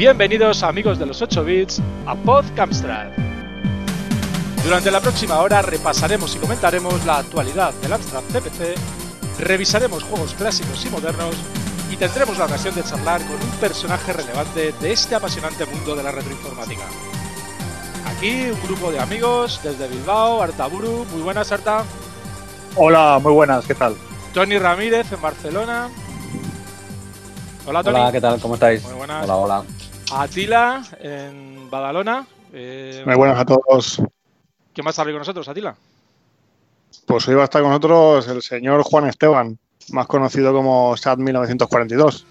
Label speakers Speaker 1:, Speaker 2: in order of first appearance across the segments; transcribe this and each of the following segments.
Speaker 1: Bienvenidos amigos de los 8 bits a Podcamstrad. Durante la próxima hora repasaremos y comentaremos la actualidad del Amstrad CPC, revisaremos juegos clásicos y modernos y tendremos la ocasión de charlar con un personaje relevante de este apasionante mundo de la retroinformática. Aquí un grupo de amigos desde Bilbao, Artaburu. Muy buenas, Arta.
Speaker 2: Hola, muy buenas, ¿qué tal?
Speaker 1: Tony Ramírez en Barcelona.
Speaker 3: Hola, Tony. Hola, ¿qué tal? ¿Cómo estáis?
Speaker 1: Muy buenas.
Speaker 3: Hola, hola.
Speaker 1: Atila en Badalona.
Speaker 2: Eh, muy buenas a todos.
Speaker 1: ¿Quién va a estar con nosotros, Atila?
Speaker 2: Pues hoy va a estar con nosotros el señor Juan Esteban, más conocido como SAT 1942,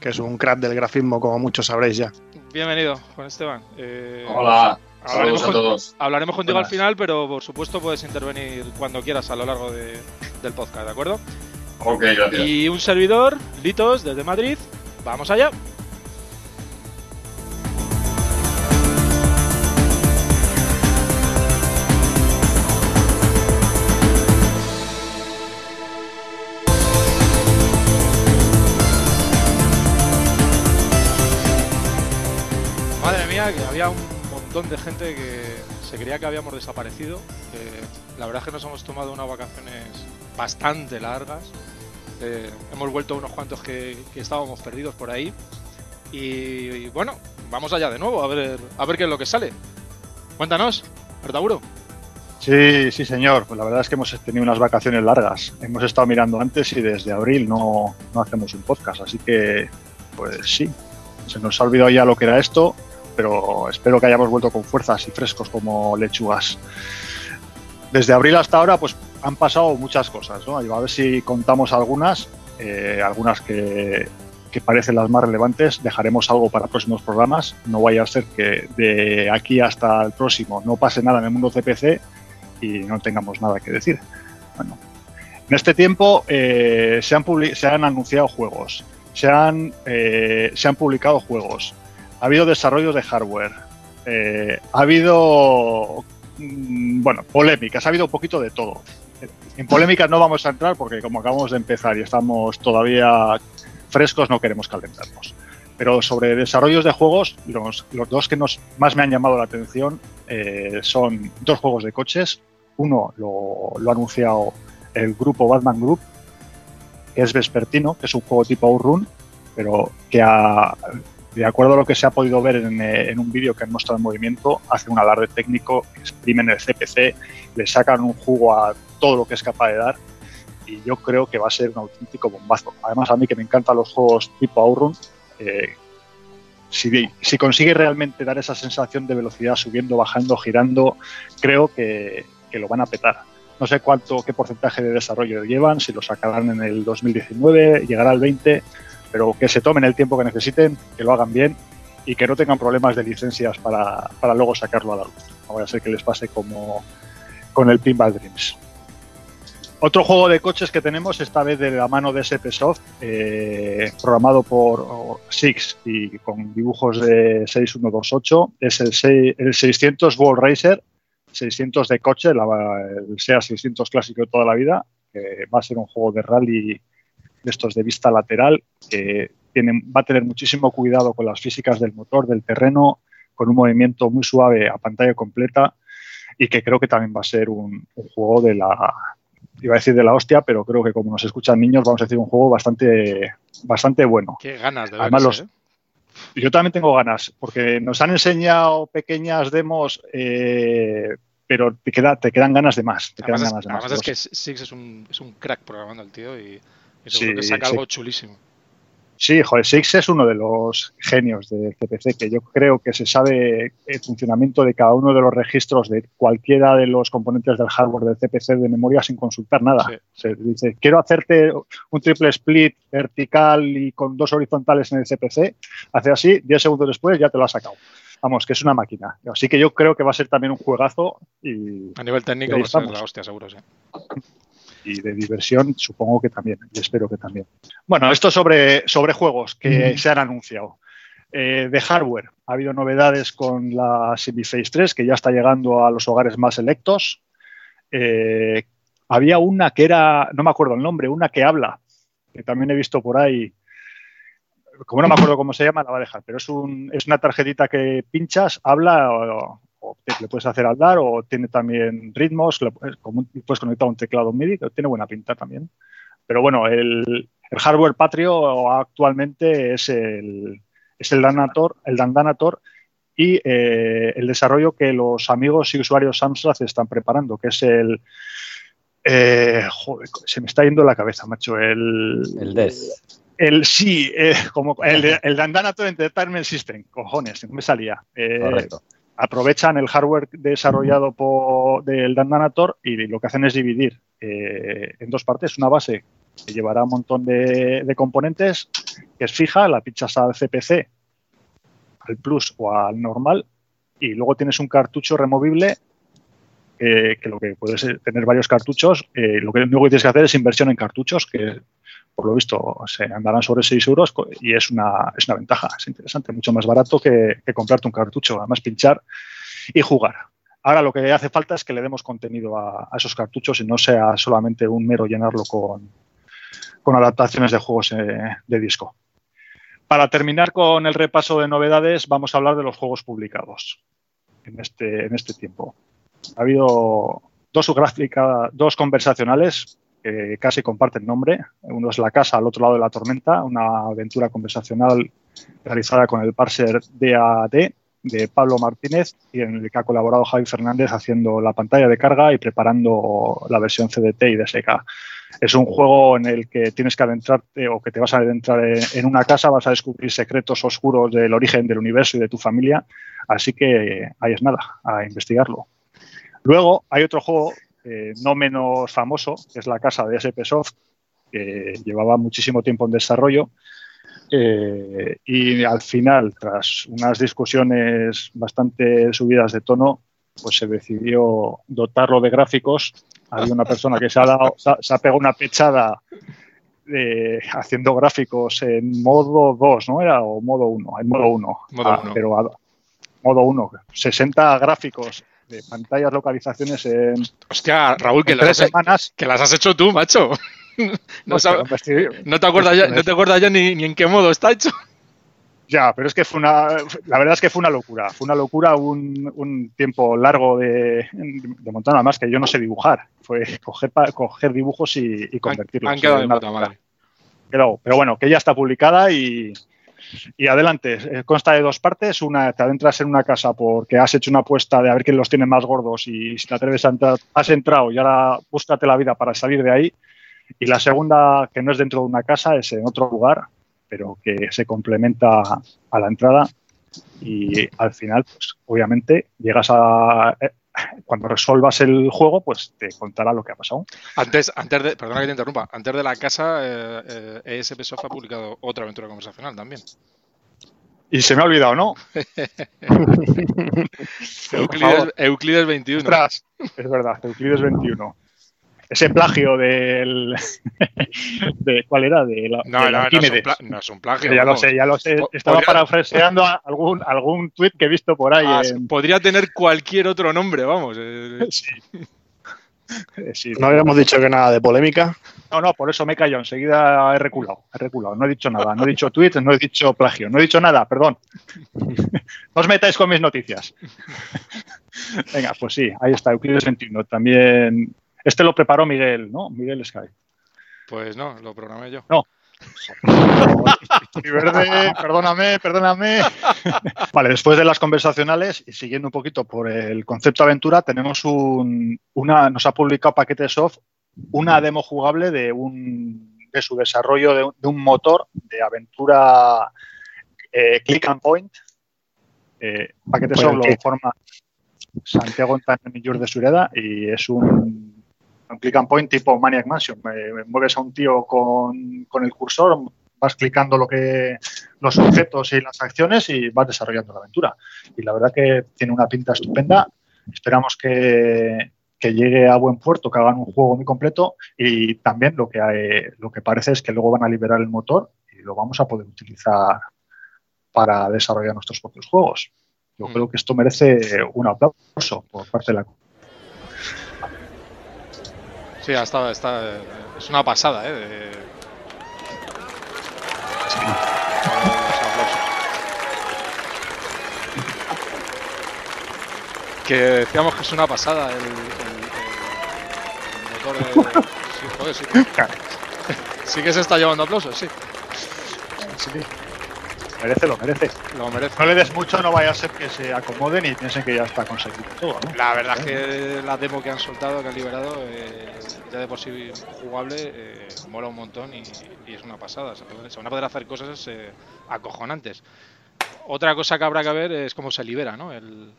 Speaker 2: que es un crack del grafismo, como muchos sabréis ya.
Speaker 1: Bienvenido, Juan Esteban.
Speaker 4: Eh, Hola, saludos a todos.
Speaker 1: Hablaremos contigo al final, pero por supuesto puedes intervenir cuando quieras a lo largo del podcast, ¿de acuerdo?
Speaker 4: Ok, gracias.
Speaker 1: Y un servidor, Litos, desde Madrid. Vamos allá. Montón de gente que se creía que habíamos desaparecido. la verdad es que nos hemos tomado unas vacaciones bastante largas. Eh, hemos vuelto unos cuantos que, estábamos perdidos por ahí. Y, bueno, vamos allá de nuevo a ver, a ver qué es lo que sale. Cuéntanos, Artaburo.
Speaker 2: Sí, sí, señor. Pues la verdad es que hemos tenido unas vacaciones largas. Hemos estado mirando antes y desde abril no, no hacemos un podcast. Así que, pues sí, se nos ha olvidado ya lo que era esto, pero espero que hayamos vuelto con fuerzas y frescos como lechugas. Desde abril hasta ahora, pues han pasado muchas cosas, ¿no? a ver si contamos algunas, eh, algunas que, parecen las más relevantes. Dejaremos algo para próximos programas. No vaya a ser que de aquí hasta el próximo no pase nada en el mundo CPC y no tengamos nada que decir. Bueno, en este tiempo eh, se, han se han anunciado juegos, se han, eh, se han publicado juegos, ha habido desarrollos de hardware, ha habido mm, bueno, polémicas, ha habido un poquito de todo. En polémicas no vamos a entrar porque como acabamos de empezar y estamos todavía frescos, no queremos calentarnos. Pero sobre desarrollos de juegos, los, dos que nos, más me han llamado la atención eh, son dos juegos de coches. Uno lo, ha anunciado el grupo Batman Group, que es Vespertino, que es un juego tipo Outrun, pero que de acuerdo a lo que se ha podido ver en, en un vídeo que han mostrado en movimiento, hace un alarde técnico, exprimen el CPC, le sacan un jugo a todo lo que es capaz de dar y yo creo que va a ser un auténtico bombazo. Además, a mí que me encantan los juegos tipo Outrun, eh, si, si, consigue realmente dar esa sensación de velocidad subiendo, bajando, girando, creo que, lo van a petar. No sé cuánto, qué porcentaje de desarrollo llevan, si lo sacarán en el 2019, llegará al 20, pero que se tomen el tiempo que necesiten, que lo hagan bien y que no tengan problemas de licencias para, para luego sacarlo a la luz. No vaya a ser que les pase como con el Pinball Dreams. Otro juego de coches que tenemos, esta vez de la mano de SP Soft, eh, programado por Six y con dibujos de 6128, es el, el 600 World Racer, 600 de coche, el SEA 600 clásico de toda la vida, que va a ser un juego de rally de estos de vista lateral, que va a tener muchísimo cuidado con las físicas del motor, del terreno, con un movimiento muy suave a pantalla completa y que creo que también va a ser un juego de la, iba a decir de la hostia, pero creo que como nos escuchan niños, vamos a decir un juego bastante, bastante bueno.
Speaker 1: Qué ganas de
Speaker 2: Además, ¿eh? Yo también tengo ganas, porque nos han enseñado pequeñas demos, eh, pero te, queda, te quedan ganas de más. Te
Speaker 1: además,
Speaker 2: quedan ganas
Speaker 1: de más. es que Six es un, es un crack programando el tío y, seguro que saca algo chulísimo.
Speaker 2: Sí, joder, Six es uno de los genios del CPC, que yo creo que se sabe el funcionamiento de cada uno de los registros de cualquiera de los componentes del hardware del CPC de memoria sin consultar nada. Se dice, quiero hacerte un triple split vertical y con dos horizontales en el CPC, hace así, 10 segundos después ya te lo ha sacado. Vamos, que es una máquina. Así que yo creo que va a ser también un juegazo. Y,
Speaker 1: a nivel técnico ser la hostia, seguro, sí
Speaker 2: y de diversión supongo que también, y espero que también. Bueno, esto sobre, sobre juegos que se han anunciado. Eh, de hardware, ha habido novedades con la Phase 3, que ya está llegando a los hogares más selectos. Eh, había una que era, no me acuerdo el nombre, una que habla, que también he visto por ahí. como no me acuerdo cómo se llama, la va a dejar, pero es, un, es una tarjetita que pinchas, habla o, le puedes hacer hablar o tiene también ritmos, como puedes conectar un teclado MIDI, tiene buena pinta también. Pero bueno, el, hardware patrio actualmente es el, es el Danator, el Dandanator y eh, el desarrollo que los amigos y usuarios Samsung están preparando, que es el... Eh, joder, se me está yendo la cabeza, macho. El,
Speaker 3: el DES.
Speaker 2: El sí, eh, como el, el Dandanator Entertainment System, cojones, no me salía.
Speaker 3: Correcto.
Speaker 2: Aprovechan el hardware desarrollado por del Dandanator y lo que hacen es dividir en dos partes. Una base que llevará un montón de, componentes, que es fija, la pinchas al CPC al Plus o al normal y luego tienes un cartucho removible que lo que puedes tener varios cartuchos. Eh, lo que único tienes que hacer es inversión en cartuchos, que por lo visto se andarán sobre 6 euros y es una, es una ventaja, es interesante, mucho más barato que, comprarte un cartucho, además pinchar y jugar. Ahora lo que hace falta es que le demos contenido a, esos cartuchos y no sea solamente un mero llenarlo con, con adaptaciones de juegos eh, de disco. Para terminar con el repaso de novedades, vamos a hablar de los juegos publicados en este, en este tiempo. Ha habido dos, dos conversacionales que casi comparten nombre. Uno es La Casa al otro lado de la tormenta, una aventura conversacional realizada con el parser DAD de Pablo Martínez y en el que ha colaborado Javi Fernández haciendo la pantalla de carga y preparando la versión CDT y DSK. Es un juego en el que tienes que adentrarte o que te vas a adentrar en una casa, vas a descubrir secretos oscuros del origen del universo y de tu familia, así que ahí es nada, a investigarlo. Luego hay otro juego eh, no menos famoso, que es la casa de SP Soft, que llevaba muchísimo tiempo en desarrollo eh, y al final, tras unas discusiones bastante subidas de tono, pues se decidió dotarlo de gráficos. Había una persona que se ha, dado, se ha, pegado una pechada haciendo gráficos en modo 2, ¿no era? O modo 1, en modo 1.
Speaker 1: Ah,
Speaker 2: pero a, modo 1. 60 gráficos de pantallas, localizaciones en.
Speaker 1: Hostia, Raúl, que,
Speaker 2: las,
Speaker 1: semanas. que las has hecho tú, macho. no, te acuerdas ya, no te acuerdas ya ni, en qué modo está hecho.
Speaker 2: Ya, pero es que fue una. La verdad es que fue una locura. Fue una locura un, tiempo largo de, de montar, más que yo no sé dibujar. Fue coger, coger dibujos y, convertirlos.
Speaker 1: Han, quedado de
Speaker 2: Pero, pero bueno, que ya está publicada y, y adelante, eh, consta de dos partes. Una, te adentras en una casa porque has hecho una apuesta de a ver quién los tiene más gordos y si te atreves a entrar, has entrado y ahora búscate la vida para salir de ahí. Y la segunda, que no es dentro de una casa, es en otro lugar, pero que se complementa a la entrada. Y al final, pues obviamente, llegas a, eh, cuando resuelvas el juego, pues te contará lo que ha pasado.
Speaker 1: Antes, antes de, perdona que te interrumpa, antes de la casa, eh, ESP eh, Soft ha publicado otra aventura conversacional también.
Speaker 2: Y se me ha olvidado, ¿no?
Speaker 1: Euclides, Euclides, 21.
Speaker 2: es verdad, Euclides 21 ese plagio del. De, ¿Cuál era? De la,
Speaker 1: no, no, no, es un plagio.
Speaker 2: Ya lo sé, ya lo sé. Estaba parafraseando algún, algún tuit que he visto por ahí. Ah,
Speaker 1: podría tener cualquier otro nombre, vamos. Eh.
Speaker 5: Sí. no habíamos dicho que nada de polémica.
Speaker 2: No, no, por eso me callo. Enseguida he reculado. He reculado. No he dicho nada. No he dicho tweet, no he dicho plagio. No he dicho nada, perdón. no os metáis con mis noticias. Venga, pues sí, ahí está, Euclides 21. También este lo preparó Miguel, ¿no? Miguel Sky.
Speaker 1: Pues no, lo programé yo.
Speaker 2: No. verde, perdóname, perdóname. Vale, después de las conversacionales y siguiendo un poquito por el concepto aventura, tenemos un, una, nos ha publicado Paquete Soft una demo jugable de un de su desarrollo de, un motor de aventura eh, click and point. Eh, Paquete Soft lo forma Santiago Millur de Sureda y es un un click and point tipo Maniac Mansion. mueves a un tío con, el cursor, vas clicando lo que, los objetos y las acciones y vas desarrollando la aventura. Y la verdad que tiene una pinta estupenda. Esperamos que, llegue a buen puerto, que hagan un juego muy completo y también lo que, lo que parece es que luego van a liberar el motor y lo vamos a poder utilizar para desarrollar nuestros propios juegos. Yo mm. creo que esto merece un aplauso por parte de la
Speaker 1: Sí, ha estado, está, es una pasada, ¿eh? De... Que decíamos que es una pasada el, el, el motor de... Sí, joder, sí. sí que se está llevando aplausos, sí.
Speaker 2: Sí merece, lo merece.
Speaker 1: Lo merece.
Speaker 2: No le des mucho, no vaya a ser que se acomoden y piensen que ya está conseguido todo.
Speaker 1: La verdad es que la demo que han soltado, que han liberado, eh, ya de por sí jugable, eh, mola un montón y, es una pasada. Se, van a poder hacer cosas eh, acojonantes. Otra cosa que habrá que ver es cómo se libera ¿no? el,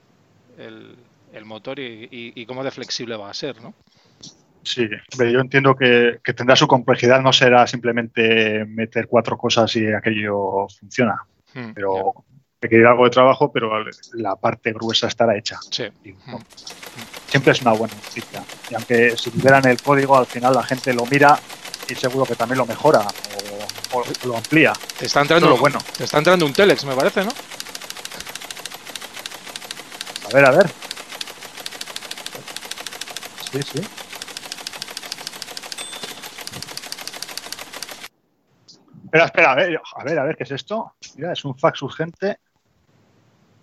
Speaker 1: el, motor y, y, cómo de flexible va a ser. ¿no?
Speaker 2: Sí, yo entiendo que, tendrá su complejidad, no será simplemente meter cuatro cosas y aquello funciona. Hmm, pero ir algo de trabajo, pero la parte gruesa estará hecha.
Speaker 1: Sí.
Speaker 2: Hmm. Siempre es una buena noticia. Y aunque si liberan el código, al final la gente lo mira y seguro que también lo mejora o, lo amplía.
Speaker 1: Te está entrando lo bueno. Te está entrando un Telex, me parece, ¿no?
Speaker 2: A ver, a ver. Sí, sí. Espera, espera, a ver, a ver, a ver, ¿qué es esto? Mira, es un fax urgente.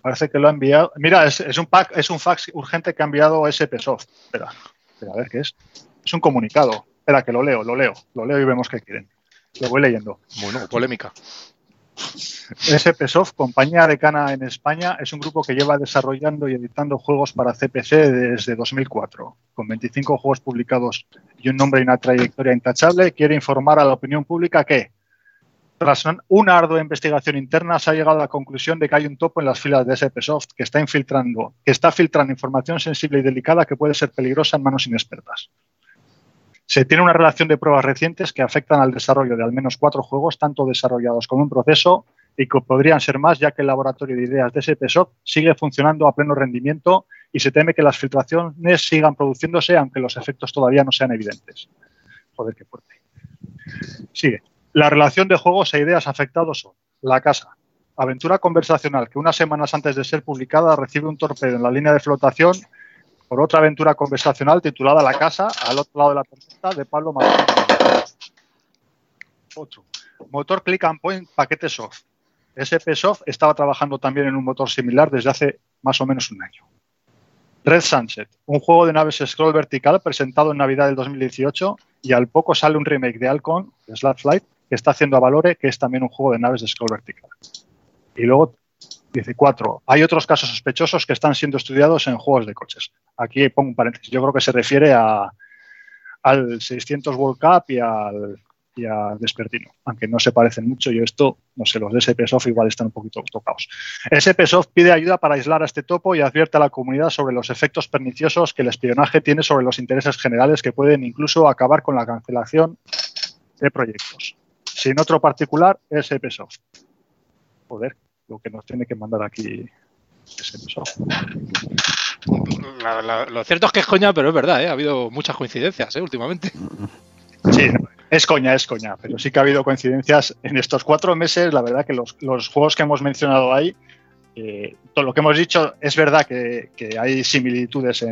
Speaker 2: Parece que lo ha enviado. Mira, es, un, pack, es un fax urgente que ha enviado SPSoft. Espera, espera, a ver qué es. Es un comunicado. Espera, que lo leo, lo leo, lo leo y vemos qué quieren. Lo voy leyendo.
Speaker 1: Bueno, polémica.
Speaker 2: SPSoft, compañía decana en España, es un grupo que lleva desarrollando y editando juegos para CPC desde 2004. Con 25 juegos publicados y un nombre y una trayectoria intachable, quiere informar a la opinión pública que tras una ardua investigación interna, se ha llegado a la conclusión de que hay un topo en las filas de SPSoft que está infiltrando, que está filtrando información sensible y delicada que puede ser peligrosa en manos inexpertas. Se tiene una relación de pruebas recientes que afectan al desarrollo de al menos cuatro juegos, tanto desarrollados como en proceso, y que podrían ser más, ya que el laboratorio de ideas de SPSoft sigue funcionando a pleno rendimiento y se teme que las filtraciones sigan produciéndose, aunque los efectos todavía no sean evidentes. Joder, qué fuerte. Sigue. La relación de juegos e ideas afectados son La Casa, aventura conversacional que unas semanas antes de ser publicada recibe un torpedo en la línea de flotación por otra aventura conversacional titulada La Casa, al otro lado de la tormenta, de Pablo Martínez. Otro. Motor Click and Point Paquete Soft. SP Soft estaba trabajando también en un motor similar desde hace más o menos un año. Red Sunset, un juego de naves scroll vertical presentado en Navidad del 2018 y al poco sale un remake de Alcon, Slap Flight, está haciendo a Valore, que es también un juego de naves de scroll vertical. Y luego dice cuatro. Hay otros casos sospechosos que están siendo estudiados en juegos de coches. Aquí pongo un paréntesis. Yo creo que se refiere a, al 600 World Cup y al, y a Despertino, aunque no se parecen mucho. Yo esto, no sé, los de SPSoft igual están un poquito tocados. SPSoft pide ayuda para aislar a este topo y advierte a la comunidad sobre los efectos perniciosos que el espionaje tiene sobre los intereses generales que pueden incluso acabar con la cancelación de proyectos. Sin otro particular, SPSoft. Joder, lo que nos tiene que mandar aquí SPSoft.
Speaker 1: lo cierto es que es coña, pero es verdad, ¿eh? ha habido muchas coincidencias ¿eh? últimamente.
Speaker 2: Sí, es coña, es coña, pero sí que ha habido coincidencias en estos cuatro meses. La verdad que los, juegos que hemos mencionado ahí, eh, todo lo que hemos dicho, es verdad que, hay similitudes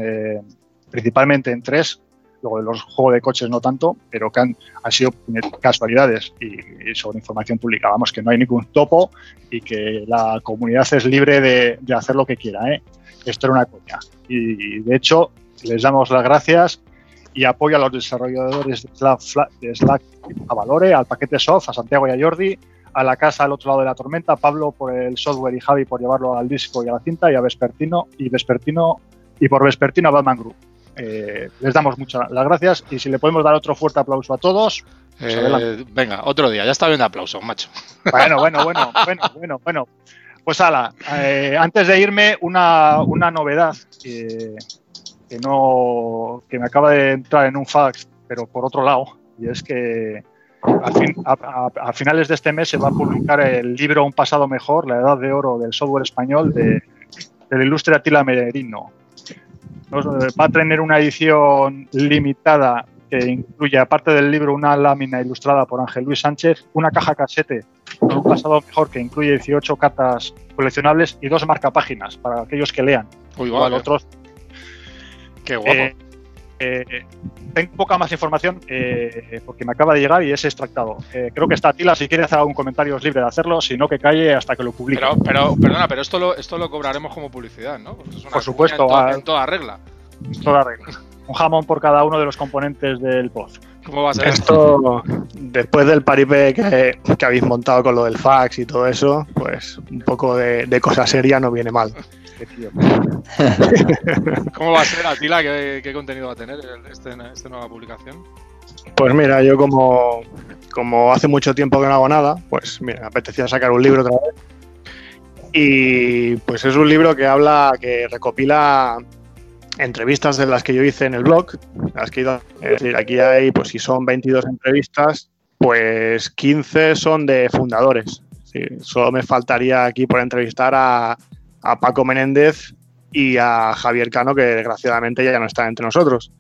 Speaker 2: principalmente en tres, luego de los juegos de coches no tanto, pero que han, sido casualidades y, sobre información pública. Vamos, que no hay ningún topo y que la comunidad es libre de, hacer lo que quiera. ¿eh? Esto era una coña. Y, de hecho, les damos las gracias y apoyo a los desarrolladores de Slack, a Valore, al paquete Soft, a Santiago y a Jordi, a la casa al otro lado de la tormenta, Pablo por el software y Javi por llevarlo al disco y a la cinta, y a Vespertino y Vespertino y por Vespertino a Batman Group. Eh, les damos muchas las gracias y si le podemos dar otro fuerte aplauso a todos.
Speaker 1: Pues eh, venga, otro día, ya está bien de aplauso, macho.
Speaker 2: Bueno, bueno, bueno, bueno, bueno, bueno. Pues ala, eh, antes de irme, una, una novedad que, no que me acaba de entrar en un fax, pero por otro lado, y es que a, finales de este mes se va a publicar el libro Un pasado mejor, la edad de oro del software español de, del ilustre Atila Merino. Va a tener una edición limitada que incluye, aparte del libro, una lámina ilustrada por Ángel Luis Sánchez, una caja casete con un pasado mejor que incluye 18 cartas coleccionables y dos marcapáginas para aquellos que lean.
Speaker 1: Uy, otros. Qué guapo. Eh,
Speaker 2: Eh, tengo poca más información eh, porque me acaba de llegar y es extractado. Eh, creo que está Tila, si quiere hacer algún comentario es libre de hacerlo, si no que calle hasta que lo publique.
Speaker 1: Pero, pero perdona, pero esto lo, esto lo cobraremos como publicidad, ¿no?
Speaker 2: por supuesto.
Speaker 1: En, toda regla.
Speaker 2: En toda regla. Un jamón por cada uno de los componentes del post.
Speaker 5: ¿Cómo va a ser esto? Después del paripé que, que, habéis montado con lo del fax y todo eso, pues un poco de, de cosa seria no viene mal.
Speaker 1: ¿Cómo va a ser, Atila? ¿Qué, qué contenido va a tener este, esta nueva publicación?
Speaker 5: Pues mira, yo como, como hace mucho tiempo que no hago nada, pues mira, me apetecía sacar un libro otra vez. Y pues es un libro que habla, que recopila entrevistas de las que yo hice en el blog. Las que es decir, aquí hay, pues si son 22 entrevistas, pues 15 son de fundadores. solo me faltaría aquí por entrevistar a, a Paco Menéndez y a Javier Cano, que desgraciadamente ya no está entre nosotros.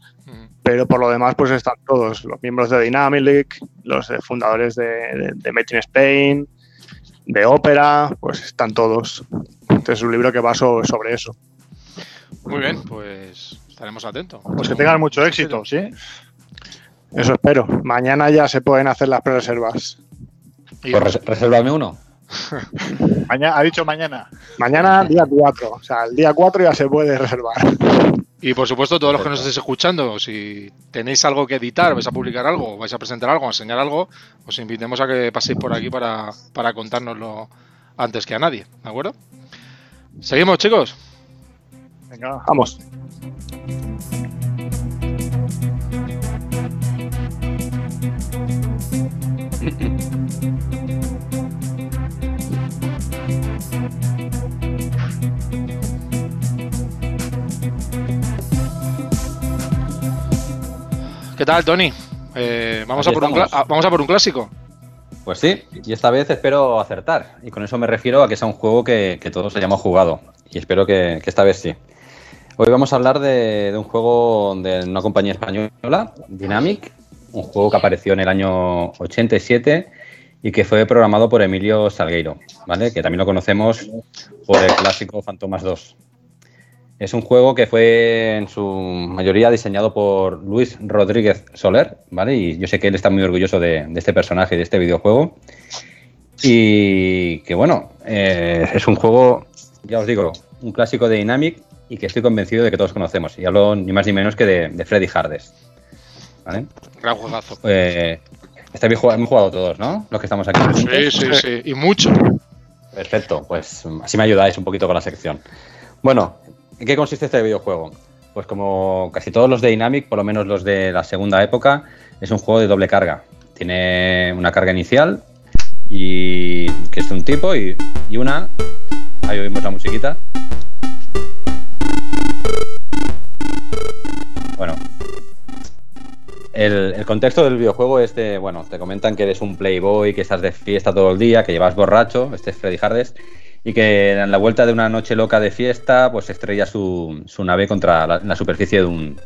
Speaker 5: Pero por lo demás, pues están todos, los miembros de Dynamic, los fundadores de, de, Made in Spain, de Ópera, pues están todos. Este es un libro que va sobre eso.
Speaker 1: Muy bien, pues estaremos atentos.
Speaker 2: Pues que tengan mucho éxito, ¿sí?
Speaker 5: Eso espero. Mañana ya se pueden hacer las pre-reservas.
Speaker 3: Pues reservarme uno.
Speaker 2: mañana, ha dicho mañana.
Speaker 5: Mañana, día 4. O sea, el día 4 ya se puede reservar.
Speaker 1: Y por supuesto, todos los que nos estéis escuchando, si tenéis algo que editar, vais a publicar algo, vais a presentar algo, a enseñar algo, os invitemos a que paséis por aquí para, para contárnoslo antes que a nadie, ¿de acuerdo? ¿Seguimos, chicos?
Speaker 2: Venga, vamos.
Speaker 1: ¿Qué tal, Tony? Eh, ¿vamos, a por un, ¿Vamos a por un clásico?
Speaker 3: Pues sí, y esta vez espero acertar. Y con eso me refiero a que sea un juego que, todos hayamos jugado. Y espero que, esta vez sí. Hoy vamos a hablar de, un juego de una compañía española, Dynamic, un juego que apareció en el año 87 y que fue programado por Emilio Salgueiro, ¿vale? Que también lo conocemos por el clásico Fantomas 2. Es un juego que fue en su mayoría diseñado por Luis Rodríguez Soler, ¿vale? Y yo sé que él está muy orgulloso de, este personaje, de este videojuego. Y que bueno, eh, es un juego, ya os digo, un clásico de Dynamic y que estoy convencido de que todos conocemos. Y hablo ni más ni menos que de, Freddy Hardes. ¿Vale?
Speaker 1: Gran juegazo.
Speaker 3: Eh, estáis hemos jugado todos, ¿no? Los que estamos aquí.
Speaker 1: Sí, sí, sí. Y mucho.
Speaker 3: Perfecto, pues así me ayudáis un poquito con la sección. Bueno, ¿En qué consiste este videojuego? Pues como casi todos los de Dynamic, por lo menos los de la segunda época, es un juego de doble carga. Tiene una carga inicial y que es de un tipo y, una. Ahí oímos la musiquita. El, el, contexto del videojuego es de, bueno, te comentan que eres un playboy, que estás de fiesta todo el día, que llevas borracho, este es Freddy Hardes, y que en la vuelta de una noche loca de fiesta, pues estrella su, su nave contra la, superficie de un,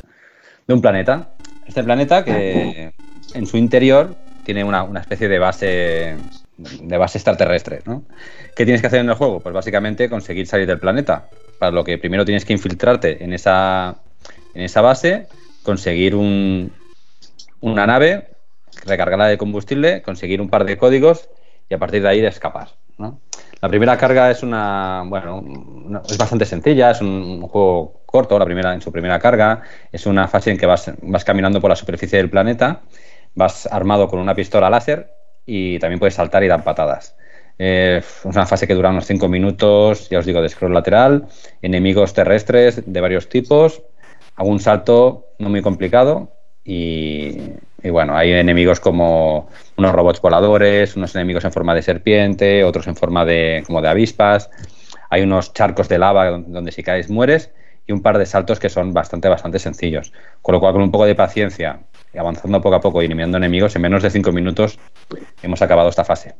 Speaker 3: de un, planeta. Este planeta que en su interior tiene una, una, especie de base de base extraterrestre, ¿no? ¿Qué tienes que hacer en el juego? Pues básicamente conseguir salir del planeta. Para lo que primero tienes que infiltrarte en esa, en esa base, conseguir un, una nave, recargarla de combustible, conseguir un par de códigos y a partir de ahí escapar. La primera carga es una, bueno, es bastante sencilla, es un, juego corto, la primera en su primera carga, es una fase en que vas, vas caminando por la superficie del planeta, vas armado con una pistola láser y también puedes saltar y dar patadas. Eh, es una fase que dura unos 5 minutos, ya os digo, de scroll lateral, enemigos terrestres de varios tipos, algún salto no muy complicado y, bueno, hay enemigos como unos robots voladores, unos enemigos en forma de serpiente, otros en forma de como de avispas. Hay unos charcos de lava donde si caes mueres y un par de saltos que son bastante, bastante sencillos. Con lo cual, con un poco de paciencia y avanzando poco a poco y eliminando enemigos, en menos de cinco minutos hemos acabado esta fase.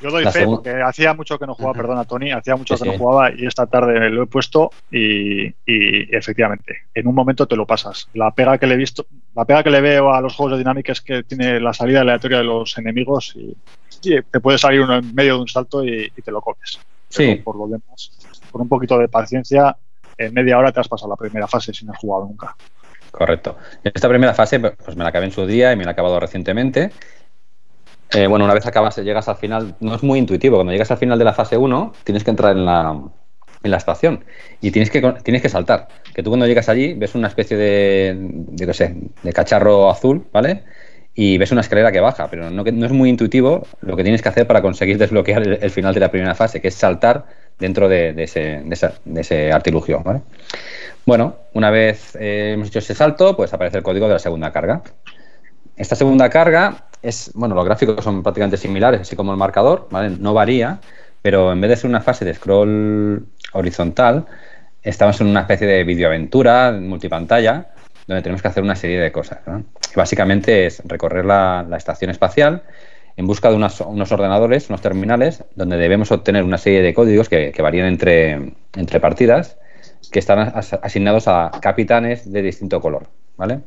Speaker 2: Yo doy fe, porque hacía mucho que no jugaba, perdona Tony, hacía mucho que no jugaba y esta tarde lo he puesto y, efectivamente, en un momento te lo pasas. La pega que le he visto, la pega que le veo a los juegos de dinámica es que tiene la salida aleatoria de los enemigos y, te puede salir uno en medio de un salto y, te lo comes.
Speaker 3: Sí.
Speaker 2: por lo demás, con un poquito de paciencia, en media hora te has pasado la primera fase si no has jugado nunca.
Speaker 3: Correcto. Esta primera fase pues me la acabé en su día y me la he acabado recientemente. Eh, bueno, una vez acabas, llegas al final, no es muy intuitivo. Cuando llegas al final de la fase 1, tienes que entrar en la, estación y tienes que, tienes que saltar. Que tú cuando llegas allí ves una especie de, de, sé, de cacharro azul, ¿vale? Y ves una escalera que baja, pero no, no es muy intuitivo lo que tienes que hacer para conseguir desbloquear el, final de la primera fase, que es saltar dentro de, ese, artilugio. Bueno, una vez eh, hemos hecho ese salto, pues aparece el código de la segunda carga. Esta segunda carga es, bueno, los gráficos son prácticamente similares, así como el marcador, ¿vale? No varía, pero en vez de ser una fase de scroll horizontal, estamos en una especie de videoaventura multipantalla donde tenemos que hacer una serie de cosas. básicamente es recorrer la, estación espacial en busca de unos, ordenadores, unos terminales, donde debemos obtener una serie de códigos que, varían entre, entre partidas, que están asignados a capitanes de distinto color. ¿vale?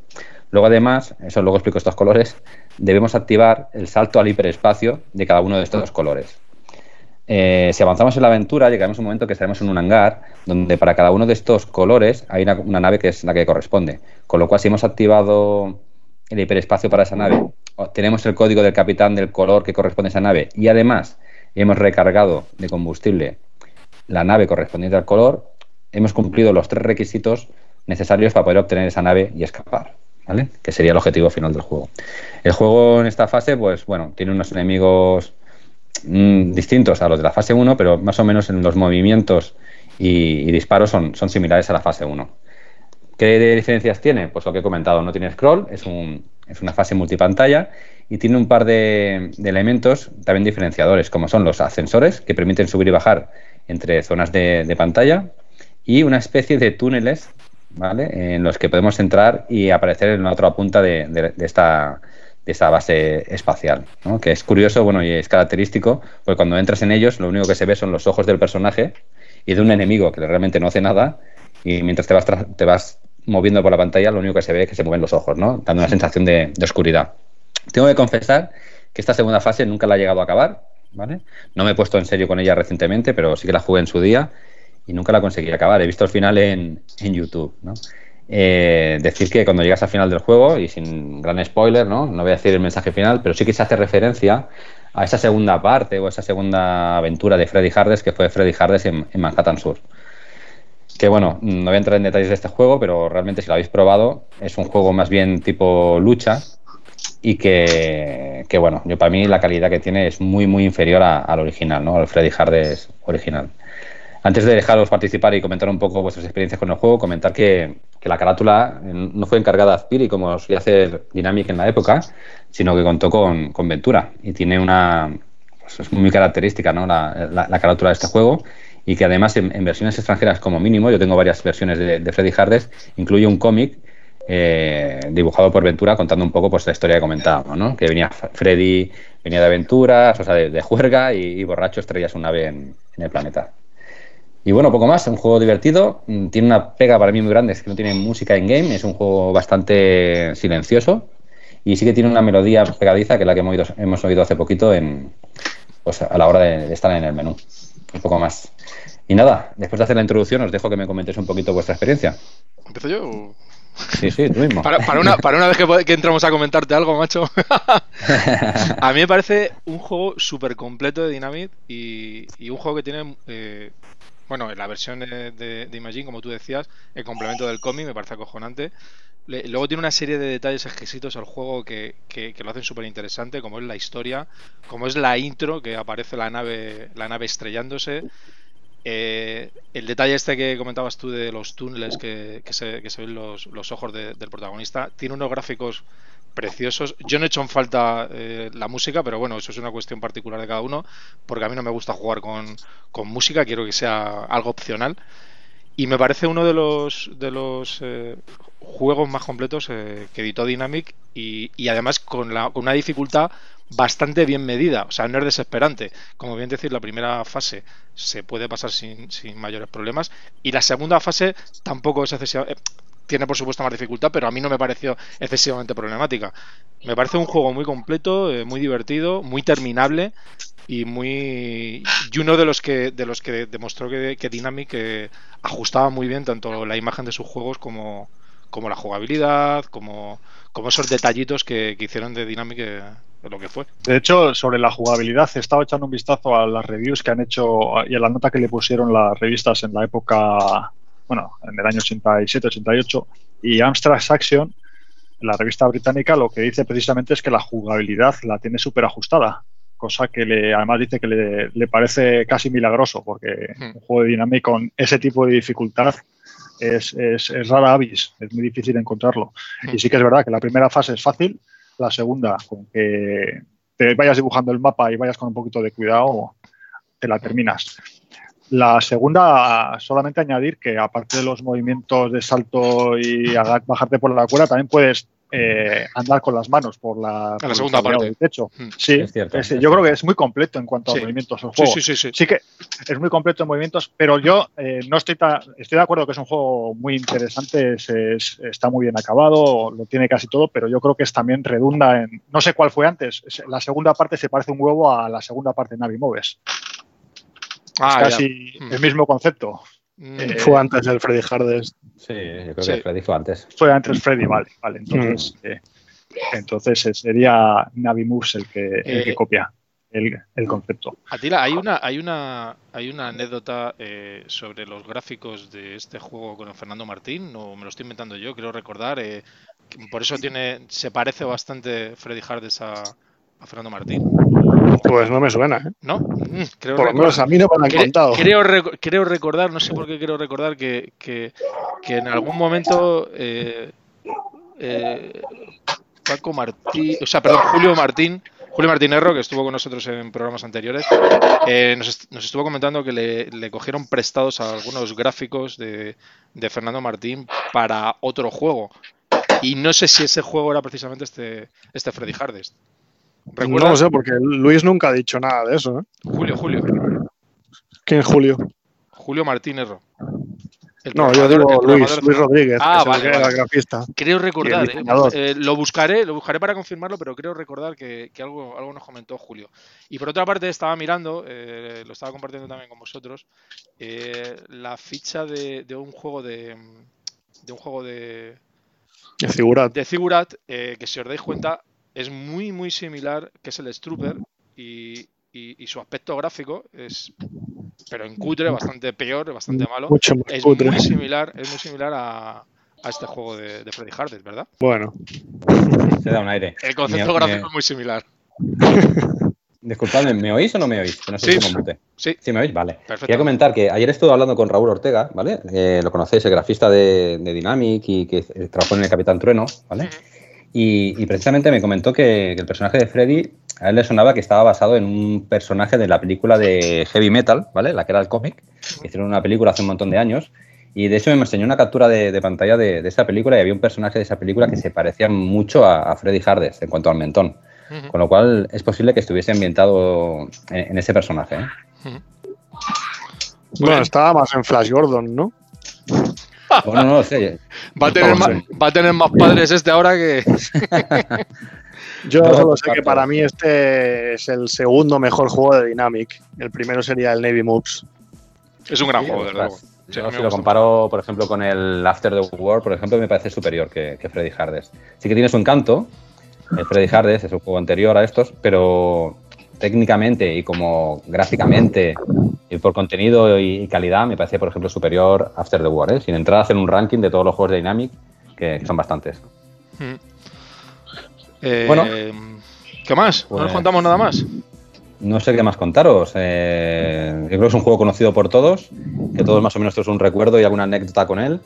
Speaker 3: Luego, además, eso luego explico estos colores, debemos activar el salto al hiperespacio de cada uno de estos colores. Eh, si avanzamos en la aventura, llegaremos a un momento que estaremos en un hangar donde para cada uno de estos colores hay una, nave que es la que corresponde. Con lo cual, si hemos activado el hiperespacio para esa nave, tenemos el código del capitán del color que corresponde a esa nave y además hemos recargado de combustible la nave correspondiente al color, hemos cumplido los tres requisitos necesarios para poder obtener esa nave y escapar. ¿Vale? Que sería el objetivo final del juego. El juego en esta fase, pues bueno, tiene unos enemigos Mm, distintos a los de la fase 1, pero más o menos en los movimientos y, disparos son, similares a la fase 1. ¿Qué diferencias tiene? Pues lo que he comentado, no tiene scroll, es una fase multipantalla y tiene un par de, elementos también diferenciadores, como son los ascensores, que permiten subir y bajar entre zonas de, pantalla, y una especie de túneles ¿vale? en los que podemos entrar y aparecer en la otra punta de, esta, base espacial, que es curioso bueno, y es característico, porque cuando entras en ellos lo único que se ve son los ojos del personaje y de un enemigo que realmente no hace nada y mientras te vas, moviendo por la pantalla lo único que se ve es que se mueven los ojos, ¿no? dando una sensación de, oscuridad. Tengo que confesar que esta segunda fase nunca la he llegado a acabar. No me he puesto en serio con ella recientemente, pero sí que la jugué en su día y nunca la conseguí acabar. He visto el final en, en YouTube, ¿no? Eh, decir que cuando llegas al final del juego, y sin gran spoiler, ¿no? no voy a decir el mensaje final, pero sí que se hace referencia a esa segunda parte o esa segunda aventura de Freddy Hardes, que fue Freddy Hardes en, Manhattan Sur. Que bueno, no voy a entrar en detalles de este juego, pero realmente si lo habéis probado, es un juego más bien tipo lucha y que, bueno, yo para mí la calidad que tiene es muy, muy inferior al original, ¿no? Al Freddy Hardes original. Antes de dejaros participar y comentar un poco vuestras experiencias con el juego, comentar que, la carátula no fue encargada a Aspiri como solía hacer Dynamic en la época, sino que contó con, Ventura y tiene una. Pues es muy característica ¿no? la, carátula de este juego y que además en, versiones extranjeras como mínimo, yo tengo varias versiones de, Freddy Hardes, incluye un cómic eh, dibujado por Ventura contando un poco pues la historia que comentábamos, ¿no? que venía Freddy, venía de aventuras, o sea, de, juerga y, borracho estrella su nave en el planeta. Y bueno, poco más, un juego divertido. Mm, tiene una pega para mí muy grande, es que no tiene música en game, es un juego bastante silencioso. Y sí que tiene una melodía pegadiza, que es la que hemos oído, hemos oído hace poquito en, pues, a la hora de, estar en el menú. Un poco más. Y nada, después de hacer la introducción, os dejo que me comentéis un poquito vuestra experiencia.
Speaker 1: ¿Empiezo yo?
Speaker 3: Sí, sí, tú mismo.
Speaker 1: Para, una, para una, vez que, entramos a comentarte algo, macho. a mí me parece un juego súper completo de Dynamite y, y, un juego que tiene eh, bueno, en la versión de, Imagine, como tú decías, el complemento del cómic me parece acojonante. luego tiene una serie de detalles exquisitos al juego que, que, lo hacen súper interesante, como es la historia, como es la intro, que aparece la nave, la nave estrellándose. Eh, el detalle este que comentabas tú de los túneles que, se, que se ven los, los ojos del protagonista, tiene unos gráficos preciosos. Yo no he hecho en falta eh, la música, pero bueno, eso es una cuestión particular de cada uno, porque a mí no me gusta jugar con, música, quiero que sea algo opcional. Y me parece uno de los, de los eh, juegos más completos eh, que editó Dynamic y, y además con, la, con una dificultad bastante bien medida, o sea, no es desesperante. Como bien decir, la primera fase se puede pasar sin, sin mayores problemas y la segunda fase tampoco es excesiva, tiene por supuesto más dificultad, pero a mí no me pareció excesivamente problemática. Me parece un juego muy completo, eh, muy divertido, muy terminable y muy y uno de los que de los que demostró que, que Dynamic eh, ajustaba muy bien tanto la imagen de sus juegos como como la jugabilidad, como, como esos detallitos que, hicieron de Dynamic eh, lo que fue.
Speaker 2: De hecho, sobre la jugabilidad, he estado echando un vistazo a las reviews que han hecho y a la nota que le pusieron las revistas en la época, bueno, en el año 87, 88, y Amstrad Action, la revista británica, lo que dice precisamente es que la jugabilidad la tiene súper ajustada cosa que le, además dice que le, parece casi milagroso, porque hmm. un juego de dinámica con ese tipo de dificultad es, es, rara avis, es muy difícil encontrarlo. Hmm. Y sí que es verdad que la primera fase es fácil, la segunda, con que te vayas dibujando el mapa y vayas con un poquito de cuidado, te la terminas. La segunda, solamente añadir que aparte de los movimientos de salto y bajarte por la cuerda, también puedes eh, andar con las manos por la,
Speaker 1: segunda parte
Speaker 2: del techo. Mm. Sí, es cierto, yo creo que es muy completo en cuanto a movimientos el juego.
Speaker 1: Sí, sí, sí,
Speaker 2: sí, que es muy completo en movimientos, pero yo eh, no estoy estoy de acuerdo que es un juego muy interesante, está muy bien acabado, lo tiene casi todo, pero yo creo que es también redunda en no sé cuál fue antes. La segunda parte se parece un huevo a la segunda parte de Navi Moves. Ah, es casi mm. el mismo concepto.
Speaker 5: Mm. Eh, fue antes el Freddy Hardest.
Speaker 3: Sí, yo creo que Freddy fue antes.
Speaker 2: Fue antes Freddy, vale. vale entonces, mm. eh, entonces eh, sería Navi Moves el que, el que copia el, el, concepto.
Speaker 1: Atila, hay una, hay una, hay una anécdota sobre los gráficos de este juego con el Fernando Martín, no me lo estoy inventando yo, quiero recordar. por eso tiene, se parece bastante Freddy Hardest a, a Fernando Martín.
Speaker 5: Pues no me suena, ¿eh?
Speaker 1: ¿No? Mm,
Speaker 5: creo por lo menos a mí no me han contado.
Speaker 1: Creo, creo, recordar, no sé por qué quiero recordar, que, que, que en algún momento eh, eh, Paco Martín, o sea, perdón, Julio Martín, Julio Martín Erro, que estuvo con nosotros en programas anteriores, eh, nos, nos, estuvo comentando que le, le, cogieron prestados algunos gráficos de, de Fernando Martín para otro juego. Y no sé si ese juego era precisamente este, este Freddy Hardest.
Speaker 5: No lo sé, porque Luis nunca ha dicho nada de eso. ¿eh?
Speaker 1: Julio, Julio.
Speaker 5: ¿Quién es Julio?
Speaker 1: Julio Martínez
Speaker 5: no, yo digo Luis, Luis Rodríguez, ah, que vale, grafista.
Speaker 1: Creo recordar, eh, eh, lo buscaré, lo buscaré para confirmarlo, pero creo recordar que, algo, algo nos comentó Julio. Y por otra parte, estaba mirando, lo estaba compartiendo también con vosotros, la ficha de, un juego de, de un juego de
Speaker 5: de Figurat,
Speaker 1: de Figurat que si os dais cuenta es muy, muy similar, que es el Strooper, y, y, su aspecto gráfico es, pero en cutre, bastante peor, bastante malo. es muy similar, es muy similar a, a este juego de, de Freddy Hardest, ¿verdad?
Speaker 5: Bueno.
Speaker 3: Se da un aire.
Speaker 1: El concepto gráfico es muy similar.
Speaker 3: Disculpadme, ¿me oís o no me oís? no sé
Speaker 1: sí,
Speaker 3: si
Speaker 1: me
Speaker 3: sí. ¿Sí me oís? Vale. Quería comentar que ayer estuve hablando con Raúl Ortega, ¿vale? Eh, lo conocéis, el grafista de, de, Dynamic y que trabajó en el Capitán Trueno, ¿vale? Y, precisamente me comentó que, el personaje de Freddy, a él le sonaba que estaba basado en un personaje de la película de Heavy Metal, ¿vale? La que era el cómic. Hicieron una película hace un montón de años. Y de hecho me enseñó una captura de, pantalla de, esa película y había un personaje de esa película que se parecía mucho a, Freddy Hardes en cuanto al mentón. Con lo cual es posible que estuviese ambientado en, ese personaje. ¿eh?
Speaker 5: Bueno, estaba más en Flash Gordon, ¿no?
Speaker 3: Bueno, no sé.
Speaker 1: Va a, tener más, va a tener más padres este ahora que.
Speaker 5: Yo solo sé que para mí este es el segundo mejor juego de Dynamic. El primero sería el Navy Moves.
Speaker 1: Es un gran juego, de verdad.
Speaker 3: si lo comparo, por ejemplo, con el After the War, por ejemplo, me parece superior que, Freddy Hardest. Sí que tiene su encanto. El Freddy Hardest es un juego anterior a estos, pero técnicamente y como gráficamente y por contenido y calidad me parece, por ejemplo, superior After the War, ¿eh? sin entrar a hacer un ranking de todos los juegos de Dynamic, que, son bastantes.
Speaker 1: Mm. Eh, bueno, ¿qué más? ¿No nos pues contamos nada más?
Speaker 3: No sé qué más contaros. Eh, yo creo que es un juego conocido por todos, que todos más o menos es un recuerdo y alguna anécdota con él.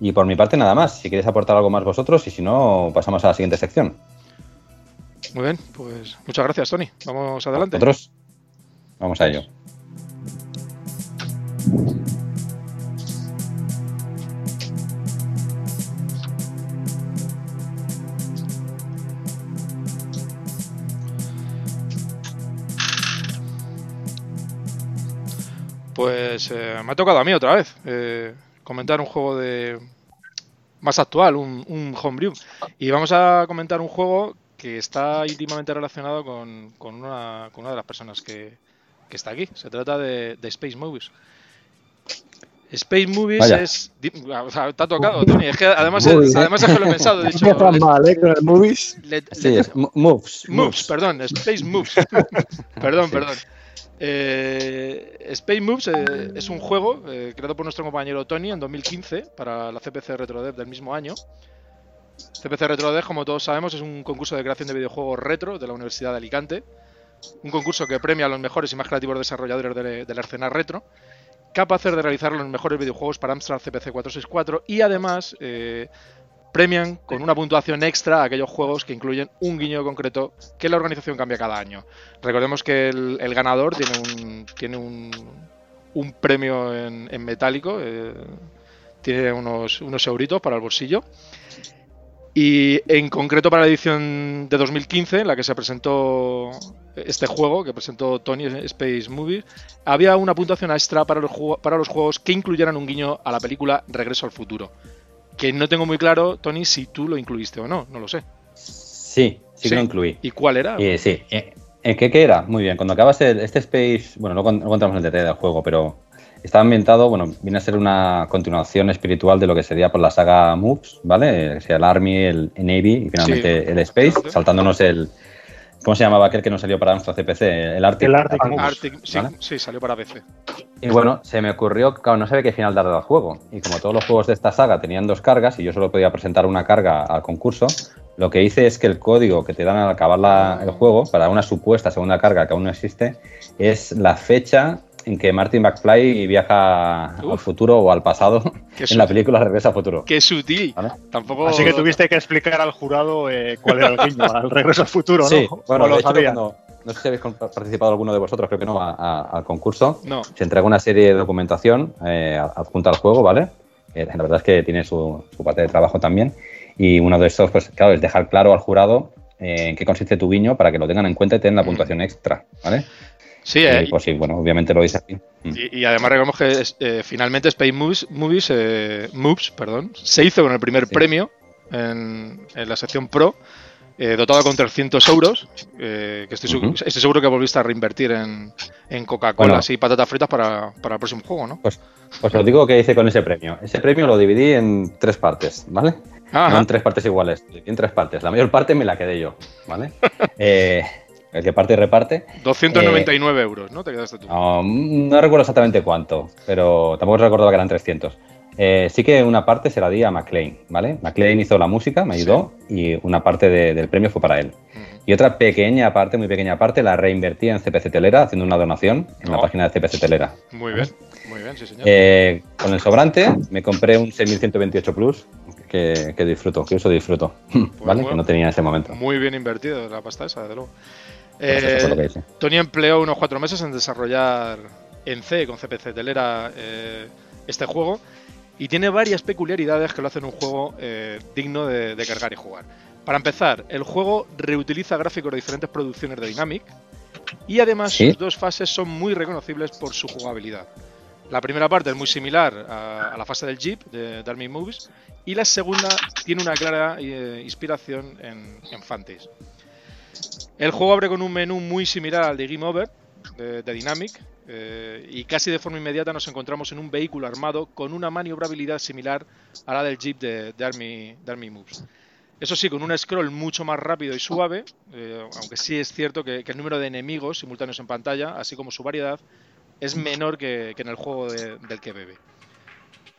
Speaker 3: Y por mi parte nada más. Si queréis aportar algo más vosotros y si no, pasamos a la siguiente sección.
Speaker 1: Muy bien, pues muchas gracias, Tony. Vamos adelante.
Speaker 3: Otros. Vamos a ello.
Speaker 1: Pues eh, me ha tocado a mí otra vez eh, comentar un juego de más actual, un, un homebrew. Y vamos a comentar un juego que está íntimamente relacionado con, con, una, con una, de las personas que, que, está aquí. Se trata de, Space Movies. Space Movies es. O sea, te ha tocado, Tony. Es que además, es, además es que lo he pensado. De hecho,
Speaker 5: tan mal, ¿eh? Con el Movies.
Speaker 3: sí, es Moves.
Speaker 1: Moves, perdón. Space Moves. perdón, perdón. Eh, Space Moves eh, es un juego eh, creado por nuestro compañero Tony en 2015 para la CPC RetroDev del mismo año. CPC RetroDev, como todos sabemos, es un concurso de creación de videojuegos retro de la Universidad de Alicante. Un concurso que premia a los mejores y más creativos desarrolladores de, la escena retro, capaces de realizar los mejores videojuegos para Amstrad CPC 464 y además premian con una puntuación extra aquellos juegos que incluyen un guiño concreto que la organización cambia cada año. Recordemos que el, ganador tiene un, tiene un, premio en, metálico, eh, tiene unos, unos euritos para el bolsillo. Y en concreto para la edición de 2015, en la que se presentó este juego, que presentó Tony Space Movie, había una puntuación extra para los, para los juegos que incluyeran un guiño a la película Regreso al Futuro que no tengo muy claro, Tony, si tú lo incluiste o no, no lo sé.
Speaker 3: Sí, sí, que lo incluí.
Speaker 1: ¿Y cuál era?
Speaker 3: Eh, sí, eh, ¿qué, ¿qué, era? Muy bien, cuando acabas este Space, bueno, no, no contamos el detalle del juego, pero estaba ambientado, bueno, viene a ser una continuación espiritual de lo que sería por la saga Moves, ¿vale? Que sería el Army, el Navy y finalmente el Space, saltándonos el, ¿Cómo se llamaba aquel que no salió para nuestro CPC? El Arctic.
Speaker 1: El Arctic, sí, sí, salió para PC.
Speaker 3: Y bueno, se me ocurrió, claro, no sabía qué final darle al juego. Y como todos los juegos de esta saga tenían dos cargas y yo solo podía presentar una carga al concurso, lo que hice es que el código que te dan al acabar el juego para una supuesta segunda carga que aún no existe es la fecha en que Martin McFly viaja al futuro o al pasado en la película Regresa al futuro.
Speaker 1: Qué sutil. Tampoco...
Speaker 2: Así que tuviste que explicar al jurado eh, cuál era el guiño al Regreso al futuro, ¿no? Sí,
Speaker 3: bueno, lo no sé si habéis participado alguno de vosotros, creo que no, al concurso.
Speaker 1: No.
Speaker 3: Se entrega una serie de documentación eh, adjunta al juego, ¿vale? la verdad es que tiene su, parte de trabajo también. Y uno de estos, pues claro, es dejar claro al jurado eh, en qué consiste tu guiño para que lo tengan en cuenta y tengan la puntuación extra, ¿vale?
Speaker 1: Sí, eh,
Speaker 3: pues sí, bueno, obviamente lo dice así.
Speaker 1: Mm. Y, además recordemos que eh, finalmente Space Moves, Movies, eh, Moves perdón, se hizo con el primer premio en, la sección Pro, dotado con 300 euros, que estoy, seguro que volviste a reinvertir en, Coca-Cola y patatas fritas para, el próximo juego, ¿no?
Speaker 3: Pues, pues os digo que hice con ese premio. Ese premio lo dividí en tres partes, ¿vale? No en tres partes iguales, en tres partes. La mayor parte me la quedé yo, ¿vale? eh, el que parte y reparte.
Speaker 1: 299 eh, euros, ¿no? Te quedaste tú.
Speaker 3: No, recuerdo exactamente cuánto, pero tampoco recordaba que eran 300. Eh, sí que una parte se la di a McLean, ¿vale? McLean hizo la música, me ayudó y una parte del premio fue para él. Y otra pequeña parte, muy pequeña parte, la reinvertí en CPC Telera, haciendo una donación en la oh. página de CPC Telera.
Speaker 1: Muy bien, muy bien, sí, señor.
Speaker 3: Eh, con el sobrante me compré un 6128 Plus, que, disfruto, que eso disfruto, pues ¿vale? que no tenía en ese momento.
Speaker 1: Muy bien invertido la pasta esa, de luego. Eh, Tony empleó unos cuatro meses en desarrollar en C con CPC Telera eh, este juego y tiene varias peculiaridades que lo hacen un juego eh, digno de, cargar y jugar. Para empezar, el juego reutiliza gráficos de diferentes producciones de Dynamic y además sus dos fases son muy reconocibles por su jugabilidad. La primera parte es muy similar a, la fase del Jeep de, Army Movies y la segunda tiene una clara inspiración en, en Fantasy. El juego abre con un menú muy similar al de Game Over, de, Dynamic, eh, y casi de forma inmediata nos encontramos en un vehículo armado con una maniobrabilidad similar a la del Jeep de, Army, Moves. Eso sí, con un scroll mucho más rápido y suave, eh, aunque sí es cierto que, el número de enemigos simultáneos en pantalla, así como su variedad, es menor que, en el juego del que bebe.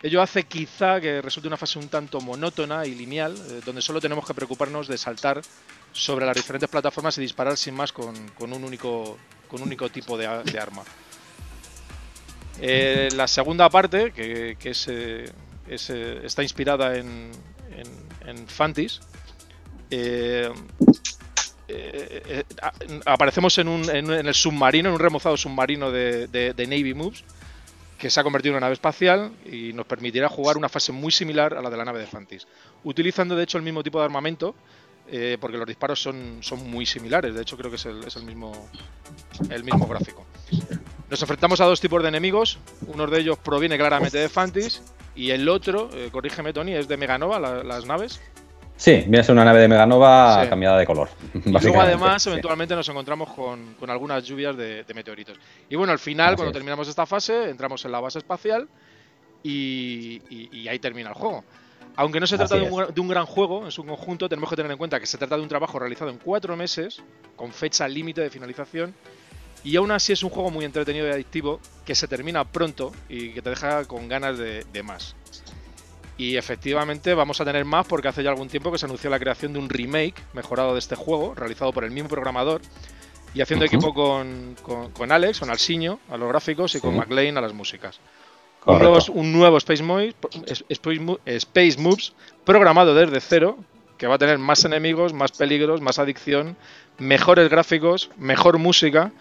Speaker 1: Ello hace quizá que resulte una fase un tanto monótona y lineal, eh, donde solo tenemos que preocuparnos de saltar sobre las diferentes plataformas y disparar sin más con, un, único, con único tipo de, arma. Eh, la segunda parte, que, es, eh, eh, está inspirada en, en, Fantis, aparecemos en, un, en, el submarino, en un remozado submarino de, de, Navy Moves, que se ha convertido en una nave espacial y nos permitirá jugar una fase muy similar a la de la nave de Fantis, utilizando de hecho el mismo tipo de armamento eh, porque los disparos son, son muy similares, de hecho creo que es el, es el, mismo, el mismo gráfico. Nos enfrentamos a dos tipos de enemigos, uno de ellos proviene claramente de Fantis y el otro, eh, corrígeme Tony, es de Meganova, las naves.
Speaker 3: Sí, viene a ser una nave de Meganova cambiada de color.
Speaker 1: Y luego además eventualmente nos encontramos con, con algunas lluvias de, meteoritos. Y bueno, al final, cuando terminamos esta fase, entramos en la base espacial y, ahí termina el juego. Aunque no se trata de un, gran juego en su conjunto, tenemos que tener en cuenta que se trata de un trabajo realizado en cuatro meses, con fecha límite de finalización, y aún así es un juego muy entretenido y adictivo, que se termina pronto y que te deja con ganas de, más. Y efectivamente vamos a tener más porque hace ya algún tiempo que se anunció la creación de un remake mejorado de este juego, realizado por el mismo programador, y haciendo equipo con, con, Alex, con Alciño a los gráficos y con McLean a las músicas. Un nuevo, un nuevo, Space, Space, Moves programado desde cero, que va a tener más enemigos, más peligros, más adicción, mejores gráficos, mejor música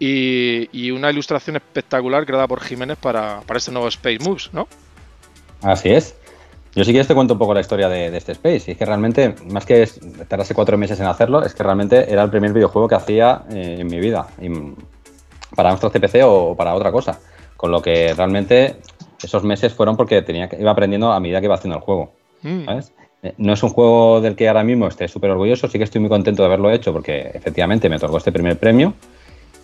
Speaker 1: y, una ilustración espectacular creada por Jiménez para, para, este nuevo Space Moves, ¿no?
Speaker 3: Así es. Yo sí que te cuento un poco la historia de, este Space. Y es que realmente, más que tardarse cuatro meses en hacerlo, es que realmente era el primer videojuego que hacía eh, en mi vida. para nuestro CPC o para otra cosa. Con lo que realmente esos meses fueron porque tenía que, iba aprendiendo a medida que iba haciendo el juego. Mm. Eh, no es un juego del que ahora mismo esté súper orgulloso, sí que estoy muy contento de haberlo hecho porque efectivamente me otorgó este primer premio.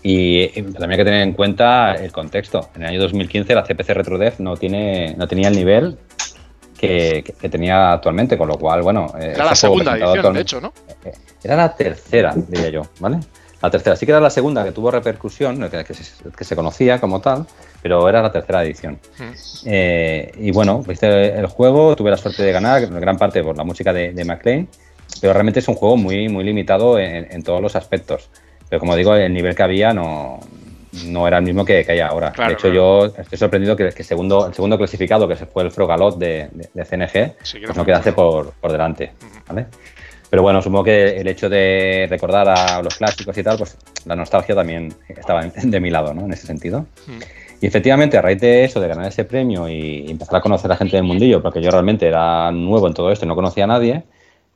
Speaker 3: Y también hay que tener en cuenta el contexto. En el año 2015 la CPC RetroDev no, tiene, no tenía el nivel que, tenía actualmente, con lo cual, bueno...
Speaker 1: Eh, era la segunda edición, de hecho, ¿no?
Speaker 3: Era la tercera, diría yo, ¿vale? La tercera, sí que era la segunda que tuvo repercusión, que, se, conocía como tal, pero era la tercera edición. Hmm. Eh, y bueno, viste el juego, tuve la suerte de ganar, gran parte por la música de, de McLean, pero realmente es un juego muy, muy limitado en, todos los aspectos. Pero como digo, el nivel que había no, no era el mismo que, hay ahora. de hecho, yo estoy sorprendido que, que, segundo, el segundo clasificado, que fue el Frogalot de, de, CNG, pues no quedase por, por delante. ¿vale? Pero bueno, supongo que el hecho de recordar a los clásicos y tal, pues la nostalgia también estaba de mi lado, ¿no? En ese sentido. Hmm. Y efectivamente, a raíz de eso, de ganar ese premio y empezar a conocer a la gente del mundillo, porque yo realmente era nuevo en todo esto no conocía a nadie,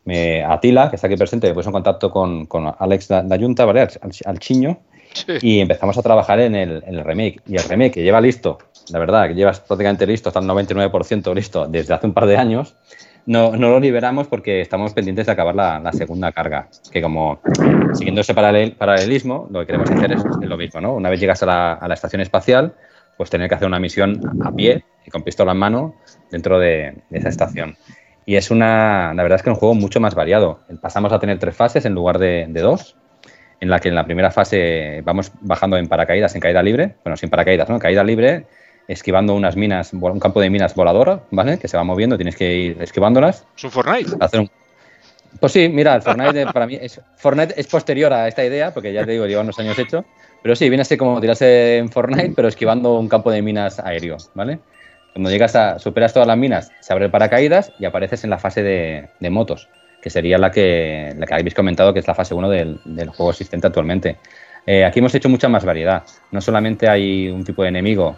Speaker 3: me, Atila, que está aquí presente, me puso en contacto con, con Alex la Junta, ¿vale? Al, al Chiño, y empezamos a trabajar en el, en el, remake. Y el remake que lleva listo, la verdad, que llevas prácticamente listo, está al 99% listo desde hace un par de años, no, no lo liberamos porque estamos pendientes de acabar la, segunda carga. Que como siguiendo ese paralelismo, lo que queremos hacer es, lo mismo, ¿no? Una vez llegas a la, estación espacial, pues tener que hacer una misión a pie y con pistola en mano dentro de, esa estación. Y es una, la verdad es que es un juego mucho más variado. Pasamos a tener tres fases en lugar de, dos, en la que en la primera fase vamos bajando en paracaídas, en caída libre, bueno, sin paracaídas, ¿no? En caída libre esquivando unas minas, un campo de minas volador, ¿vale? Que se va moviendo, tienes que ir esquivándolas.
Speaker 1: ¿Es un Fortnite?
Speaker 3: Pues sí, mira, el Fortnite para mí es, Fortnite es posterior a esta idea, porque ya te digo, lleva unos años hecho. Pero sí, viene así como tirarse en Fortnite, pero esquivando un campo de minas aéreo, ¿vale? Cuando llegas a, superas todas las minas, se abre el paracaídas y apareces en la fase de, motos, que sería la que, la que habéis comentado, que es la fase 1 del, juego existente actualmente. Eh, aquí hemos hecho mucha más variedad. No solamente hay un tipo de enemigo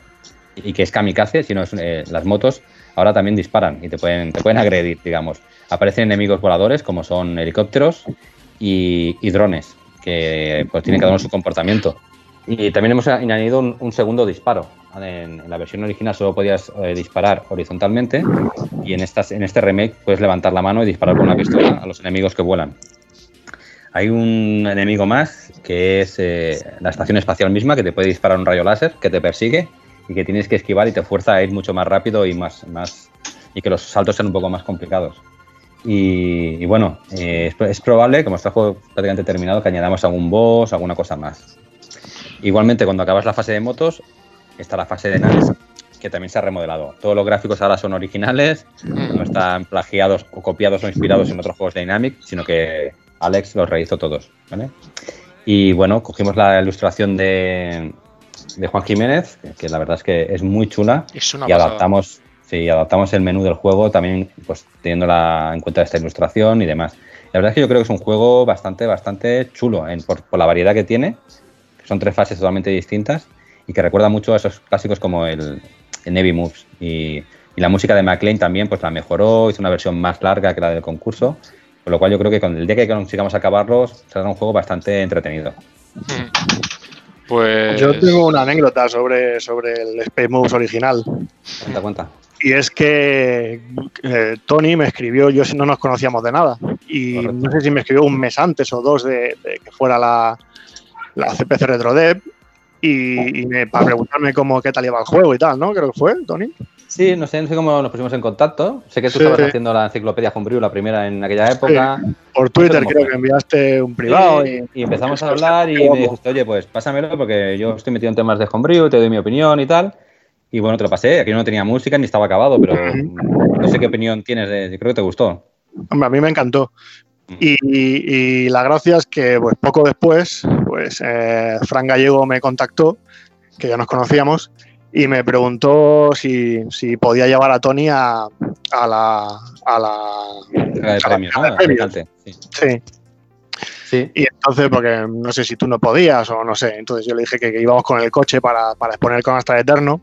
Speaker 3: y que es kamikaze, sino es, eh, las motos ahora también disparan y te pueden, te pueden agredir, digamos. Aparecen enemigos voladores como son helicópteros y, drones, que pues tienen cada uno su comportamiento. Y también hemos añadido un, segundo disparo. En, la versión original solo podías eh, disparar horizontalmente y en, estas, en este remake puedes levantar la mano y disparar con una pistola a los enemigos que vuelan. Hay un enemigo más que es eh, la estación espacial misma que te puede disparar un rayo láser que te persigue y que tienes que esquivar y te fuerza a ir mucho más rápido y más, más y que los saltos sean un poco más complicados. Y, bueno, eh, es, probable, como está el juego prácticamente terminado, que añadamos algún boss, alguna cosa más. Igualmente, cuando acabas la fase de motos, está la fase de naves, que también se ha remodelado. Todos los gráficos ahora son originales, no están plagiados o copiados o inspirados en otros juegos de Dynamic, sino que Alex los rehizo todos. Y bueno, cogimos la ilustración de, de Juan Jiménez, que, la verdad es que es muy chula. y adaptamos, sí, adaptamos el menú del juego también pues teniendo en cuenta esta ilustración y demás. La verdad es que yo creo que es un juego bastante, bastante chulo por, la variedad que tiene. son tres fases totalmente distintas y que recuerda mucho a esos clásicos como el, el Navy Moves. Y, la música de McLean también pues la mejoró, hizo una versión más larga que la del concurso. Con lo cual yo creo que con el día que consigamos acabarlos será un juego bastante entretenido. Hmm.
Speaker 5: Pues... Yo tengo una anécdota sobre, sobre el Space Moves original.
Speaker 3: Cuenta, cuenta.
Speaker 5: Y es que eh, Tony me escribió, yo no nos conocíamos de nada, y no sé si me escribió un mes antes o dos de, que fuera la, la CPC RetroDev, y, y para preguntarme cómo qué tal iba el juego y tal, ¿no? Creo que fue, Tony.
Speaker 3: Sí, no sé, no sé cómo nos pusimos en contacto. Sé que tú estabas haciendo la enciclopedia Homebrew, la primera en aquella época.
Speaker 5: Por Twitter creo que enviaste un privado.
Speaker 3: y, empezamos a hablar y me dijiste, oye, pues pásamelo porque yo estoy metido en temas de Homebrew, te doy mi opinión y tal. Y bueno, te lo pasé. Aquí no tenía música ni estaba acabado, pero no sé qué opinión tienes. De, creo que te gustó.
Speaker 5: Hombre, a mí me encantó. Mm. Y, la gracia es que pues, poco después, pues eh, Fran Gallego me contactó, que ya nos conocíamos, y me preguntó si, podía llevar a Tony a, a la. A la,
Speaker 3: de premios, ¿no?
Speaker 5: Sí. sí. Y entonces, porque no sé si tú no podías o no sé, entonces yo le dije que, íbamos con el coche para, para exponer con hasta Eterno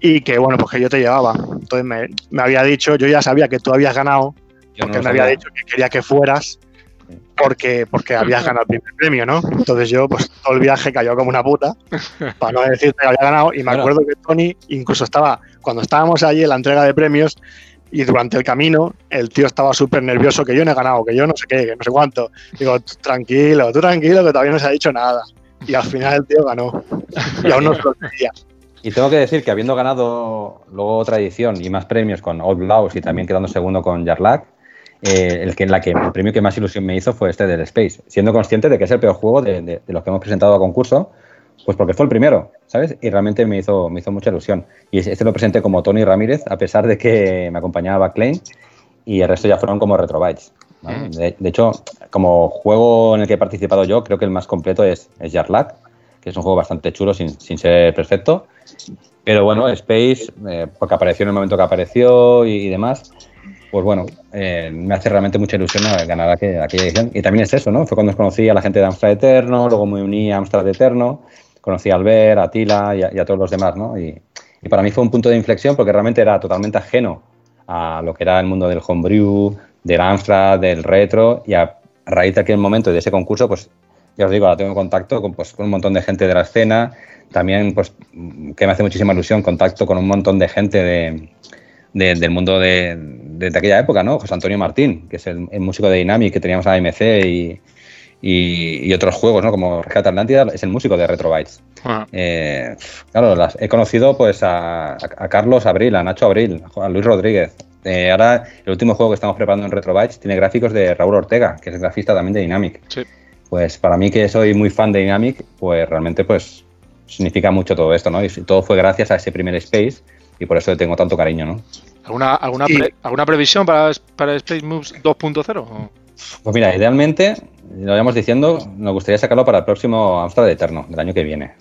Speaker 5: y que bueno, pues que yo te llevaba. Entonces me, me había dicho, yo ya sabía que tú habías ganado, porque me había dicho que quería que fueras porque, porque habías ganado el primer premio, ¿no? Entonces yo, pues todo el viaje cayó como una puta, para no decirte que había ganado. Y me acuerdo que Tony incluso estaba, cuando estábamos allí en la entrega de premios, y durante el camino el tío estaba súper nervioso, que yo no he ganado, que yo no sé qué, que no sé cuánto. Digo, tranquilo, tú tranquilo, que todavía no se ha dicho nada. Y al final el tío ganó. Y aún no se lo decía.
Speaker 3: Y tengo que decir que habiendo ganado luego otra edición y más premios con Old Blouse y también quedando segundo con Jarlac, eh, el, que, la que, el premio que más ilusión me hizo fue este del Space, siendo consciente de que es el peor juego de, los que hemos presentado a concurso, pues porque fue el primero, ¿sabes? Y realmente me hizo, me hizo mucha ilusión. Y este lo presenté como Tony Ramírez, a pesar de que me acompañaba Backline, y el resto ya fueron como Retrobytes. Mm. De, hecho, como juego en el que he participado yo, creo que el más completo es, es que es un juego bastante chulo sin, sin ser perfecto. Pero bueno, Space, eh, porque apareció en el momento que apareció y demás, pues bueno, eh, me hace realmente mucha ilusión ganar aquella, edición. Y también es eso, ¿no? Fue cuando conocí a la gente de Amstrad Eterno, luego me uní a Amstrad Eterno, conocí a Albert, a Tila y a, todos los demás, ¿no? Y, para mí fue un punto de inflexión porque realmente era totalmente ajeno a lo que era el mundo del homebrew, del Amstrad, del retro, y a raíz de aquel momento y de ese concurso, pues ya os digo, ahora tengo contacto con, pues, con un montón de gente de la escena, también, pues, que me hace muchísima ilusión, contacto con un montón de gente de, del mundo de, aquella época, ¿no? José Antonio Martín, que es el, músico de Dynamic que teníamos a AMC y, y, otros juegos, ¿no? Como Rescate Atlántida, es el músico de Retrobytes. Ah. Eh, claro, las, he conocido pues a, Carlos Abril, a Nacho Abril, a Luis Rodríguez. Eh, ahora, el último juego que estamos preparando en Retrobytes tiene gráficos de Raúl Ortega, que es el grafista también de Dynamic. Pues para mí que soy muy fan de Dynamic, pues realmente pues significa mucho todo esto, ¿no? Y todo fue gracias a ese primer Space y por eso le tengo tanto cariño, ¿no?
Speaker 1: ¿Alguna, alguna, ¿alguna previsión para, para Space Moves 2.0?
Speaker 3: Pues mira, idealmente, lo íbamos diciendo, nos gustaría sacarlo para el próximo Amstrad Eterno, del año que viene.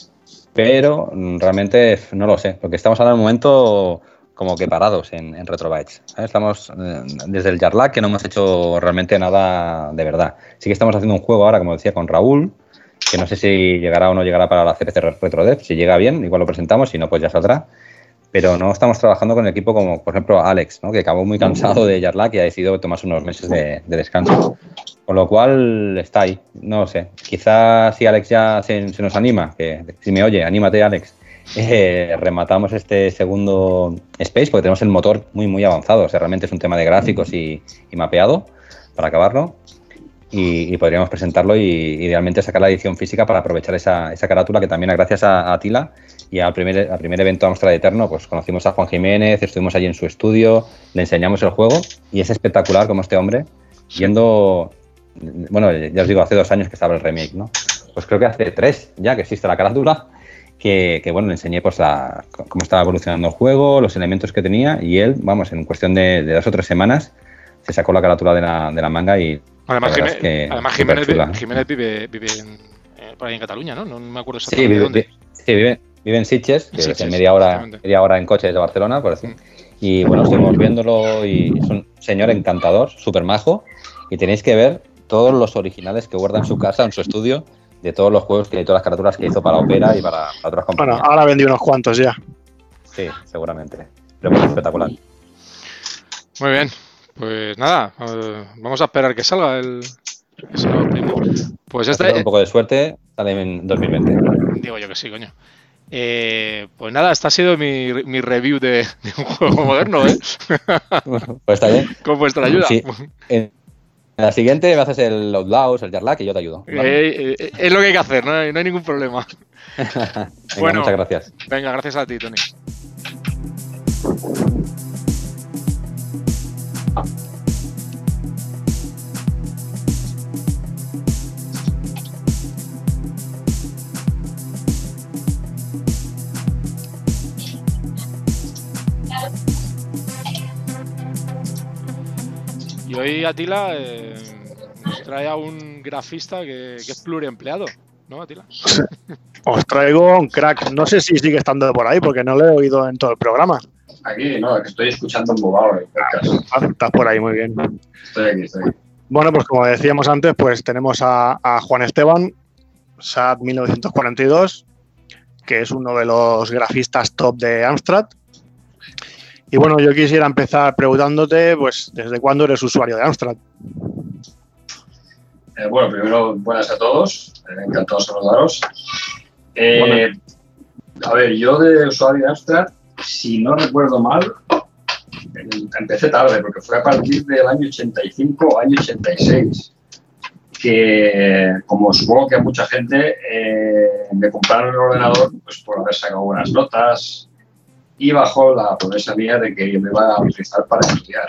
Speaker 3: Pero mm, realmente no lo sé, porque estamos ahora en un momento como que parados en, en Retrobytes. Estamos eh, desde el Jarlac que no hemos hecho realmente nada de verdad. Sí que estamos haciendo un juego ahora, como decía, con Raúl, que no sé si llegará o no llegará para la CPC RetroDev. Si llega bien, igual lo presentamos, si no, pues ya saldrá pero no estamos trabajando con el equipo como, por ejemplo, Alex, ¿no? que acabó muy cansado de Yarlac y ha decidido tomarse unos meses de, descanso. Con lo cual está ahí, no sé. Quizás si Alex ya se, nos anima, que si me oye, anímate Alex, eh, rematamos este segundo Space porque tenemos el motor muy, muy avanzado. O sea, realmente es un tema de gráficos y, mapeado para acabarlo. Y, podríamos presentarlo y idealmente sacar la edición física para aprovechar esa, esa carátula que también gracias a, a Tila y al primer, al primer evento Amstrad Eterno, pues conocimos a Juan Jiménez, estuvimos allí en su estudio, le enseñamos el juego y es espectacular como este hombre, yendo, bueno, ya os digo, hace dos años que estaba el remake, ¿no? Pues creo que hace tres ya que existe la carátula, que, que bueno, le enseñé pues la, cómo estaba evolucionando el juego, los elementos que tenía y él, vamos, en cuestión de, dos o tres semanas se sacó la carátula de la, de la manga y...
Speaker 1: Además, Jiménez, Jiménez, vive, vive eh, por ahí en Cataluña, ¿no? No me acuerdo exactamente
Speaker 3: sí,
Speaker 1: dónde.
Speaker 3: Sí, vive, Vive en Sitges, que es media hora, media hora en coche desde Barcelona, por decir. Y bueno, estuvimos viéndolo y es un señor encantador, súper majo. Y tenéis que ver todos los originales que guarda en su casa, en su estudio, de todos los juegos que todas las caraturas que hizo para Opera y para, otras compañías.
Speaker 5: Bueno, ahora vendí unos cuantos ya.
Speaker 3: Sí, seguramente. Pero es espectacular.
Speaker 1: Muy bien. Pues nada, eh, vamos a esperar que salga el.
Speaker 3: pues este. Un poco de suerte, sale en 2020.
Speaker 1: Digo yo que sí, coño. Eh, pues nada, esta ha sido mi, review de, un juego moderno, ¿eh?
Speaker 3: pues está bien.
Speaker 1: Con vuestra ayuda.
Speaker 3: En la siguiente me haces el Outlaws, el Jarlac y yo te ayudo.
Speaker 1: Eh, eh, es lo que hay que hacer, no hay, ningún problema.
Speaker 3: bueno, muchas gracias.
Speaker 1: Venga, gracias a ti, Tony. Y hoy Atila eh, nos trae a un grafista que, que es pluriempleado, ¿no, Atila?
Speaker 5: Os traigo un crack. No sé si sigue estando por ahí porque no lo he oído en todo el programa.
Speaker 4: Aquí, no, que estoy escuchando un bobado.
Speaker 5: Ah, estás por ahí, muy bien.
Speaker 4: Estoy aquí, estoy aquí.
Speaker 5: Bueno, pues como decíamos antes, pues tenemos a, a Juan Esteban, SAT 1942, que es uno de los grafistas top de Amstrad. Y bueno, yo quisiera empezar preguntándote, pues, ¿desde cuándo eres usuario de Amstrad?
Speaker 4: Eh, bueno, primero, buenas a todos. Eh, encantado de saludaros. Eh, a ver, yo de usuario de Amstrad, si no recuerdo mal, em- empecé tarde, porque fue a partir del año 85 o año 86. Que, como supongo que a mucha gente, eh, me compraron el ordenador pues, por haber sacado buenas notas y bajo la promesa mía de que me iba a utilizar para estudiar.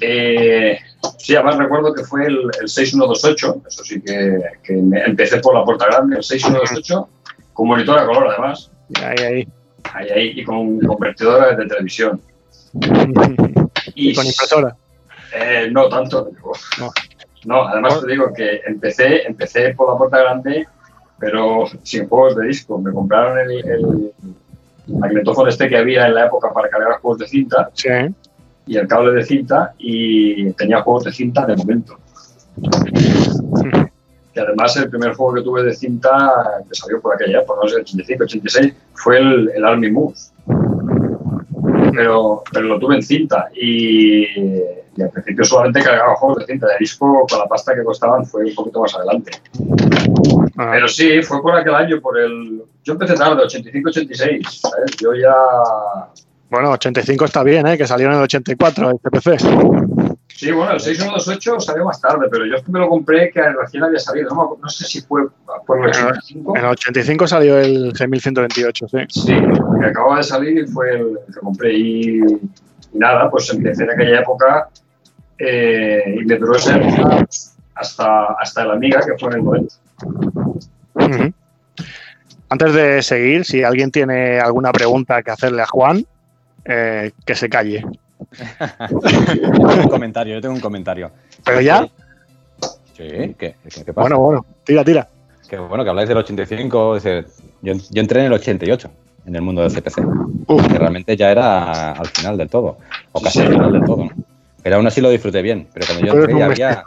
Speaker 4: Eh, sí, además recuerdo que fue el, el 6128, eso sí que, que me- empecé por la puerta grande, el 6128, con monitor a color además,
Speaker 5: Ahí, ahí.
Speaker 4: ahí, ahí, y con convertidora de televisión. Y,
Speaker 5: Con impresora.
Speaker 4: eh, no tanto.
Speaker 5: No.
Speaker 4: No, además te digo que empecé, empecé por la puerta grande, pero sin juegos de disco. Me compraron el, el magnetófono este que había en la época para cargar juegos de cinta
Speaker 5: Sí.
Speaker 4: y el cable de cinta y tenía juegos de cinta de momento. Y además el primer juego que tuve de cinta que salió por aquella época, no sé, 85, 86, fue el, el Army Moose. Pero, pero lo tuve en cinta y, y al principio solamente cargaba juegos de cinta de disco con la pasta que costaban fue un poquito más adelante.
Speaker 5: Ah,
Speaker 4: Pero sí, fue por aquel año, por el... Yo empecé tarde, 85, 86, ¿sabes? Yo ya...
Speaker 5: Bueno, 85 está bien, ¿eh? Que salió en el 84 el CPC.
Speaker 4: Sí, bueno, el 6128 salió más tarde, pero yo es que me lo compré que recién había salido. No, no sé si fue por el 85.
Speaker 5: En el 85 salió el 6128, sí.
Speaker 4: Sí, que acababa de salir y fue el que compré. Y, y nada, pues empecé en aquella época eh, y me duró esa época hasta, hasta el Amiga, que fue en el 90.
Speaker 5: Ujú. Antes de seguir, si alguien tiene alguna pregunta que hacerle a Juan, eh, que se calle.
Speaker 3: Yo tengo un comentario, yo tengo un comentario.
Speaker 5: Pero ya,
Speaker 3: Sí, ¿qué, qué, qué pasa?
Speaker 5: bueno, bueno, tira, tira.
Speaker 3: Que bueno, que habláis del 85. ese- yo, yo entré en el 88, en el mundo del CPC.
Speaker 5: Uf.
Speaker 3: Que realmente ya era al final del todo. O casi
Speaker 4: sí.
Speaker 3: al final del todo, ¿no? Pero aún así lo disfruté bien. Pero cuando yo entré ya había,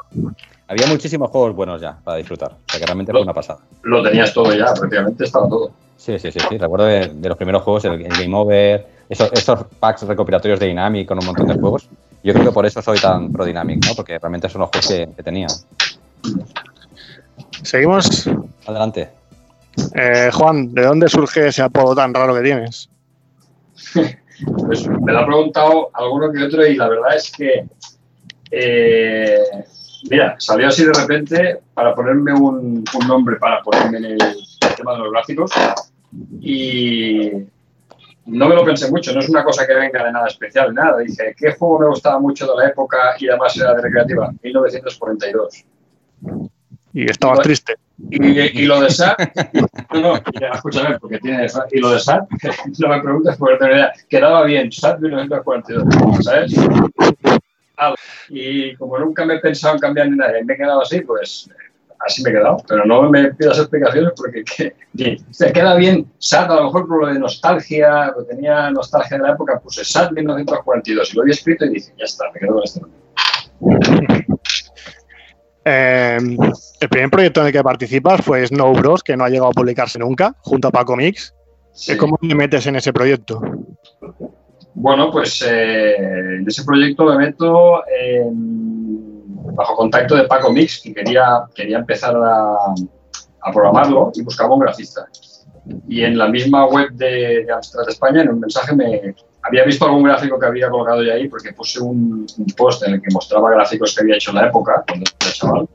Speaker 3: había muchísimos juegos buenos ya para disfrutar. O sea que realmente fue una pasada.
Speaker 4: Lo tenías todo ya, prácticamente estaba todo.
Speaker 3: Sí, sí, sí, sí. Recuerdo de, de los primeros juegos, el, el Game Over, esos, esos packs recopilatorios de Dynamic con un montón de juegos. Yo creo que por eso soy tan pro Dynamic, ¿no? Porque realmente son los juegos que, que tenía.
Speaker 5: Seguimos.
Speaker 3: Adelante.
Speaker 5: Eh, Juan, ¿de dónde surge ese apodo tan raro que tienes?
Speaker 4: Pues me lo ha preguntado alguno que otro y la verdad es que, eh, mira, salió así de repente para ponerme un, un nombre, para ponerme en el tema de los gráficos y no me lo pensé mucho, no es una cosa que venga de nada especial, nada. Dije, ¿qué juego me gustaba mucho de la época y además era de recreativa? 1942.
Speaker 5: Y estabas triste.
Speaker 4: Y, y lo de SAT, no, ya, escúchame, porque tiene y lo de SAT, no me preguntes porque tengo idea, quedaba bien, SAT 1942, ¿sabes? Ah, Y como nunca me he pensado en cambiar ni nada, me he quedado así, pues eh, así me he quedado. Pero no me pidas explicaciones porque que, que se queda bien SAT, a lo mejor por lo de nostalgia, porque tenía nostalgia de la época, puse SAT 1942 y lo había escrito y dije, ya está, me quedo con este nombre.
Speaker 5: Eh, el primer proyecto en el que participas fue Snow Bros, que no ha llegado a publicarse nunca, junto a Paco Mix.
Speaker 4: Sí.
Speaker 5: ¿Cómo te metes en ese proyecto?
Speaker 4: Bueno, pues eh, en ese proyecto me meto en- bajo contacto de Paco Mix, que quería, quería empezar a, a programarlo y buscaba un grafista. Y en la misma web de, de Amstrad España, en un mensaje, me había visto algún gráfico que había colocado ya ahí, porque puse un, un post en el que mostraba gráficos que había hecho en la época, cuando era chaval.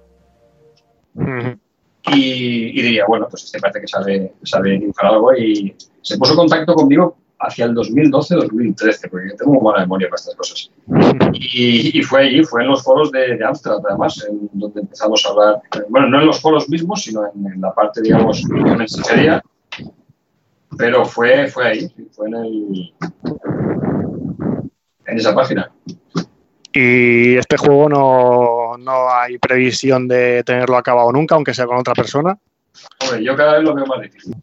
Speaker 4: Y, y diría, bueno, pues este parece que sabe, sabe dibujar algo y se puso en contacto conmigo hacia el 2012-2013, porque tengo buena memoria para estas cosas. Y, fue allí, fue en los foros de, de Amstrad, además, en donde empezamos a hablar, bueno, no en los foros mismos, sino en, la parte, digamos, de mensajería, pero fue, fue ahí, fue en, el, en esa página.
Speaker 5: Y este juego no, no hay previsión de tenerlo acabado nunca, aunque sea con otra persona.
Speaker 4: Hombre, yo cada vez lo veo más difícil,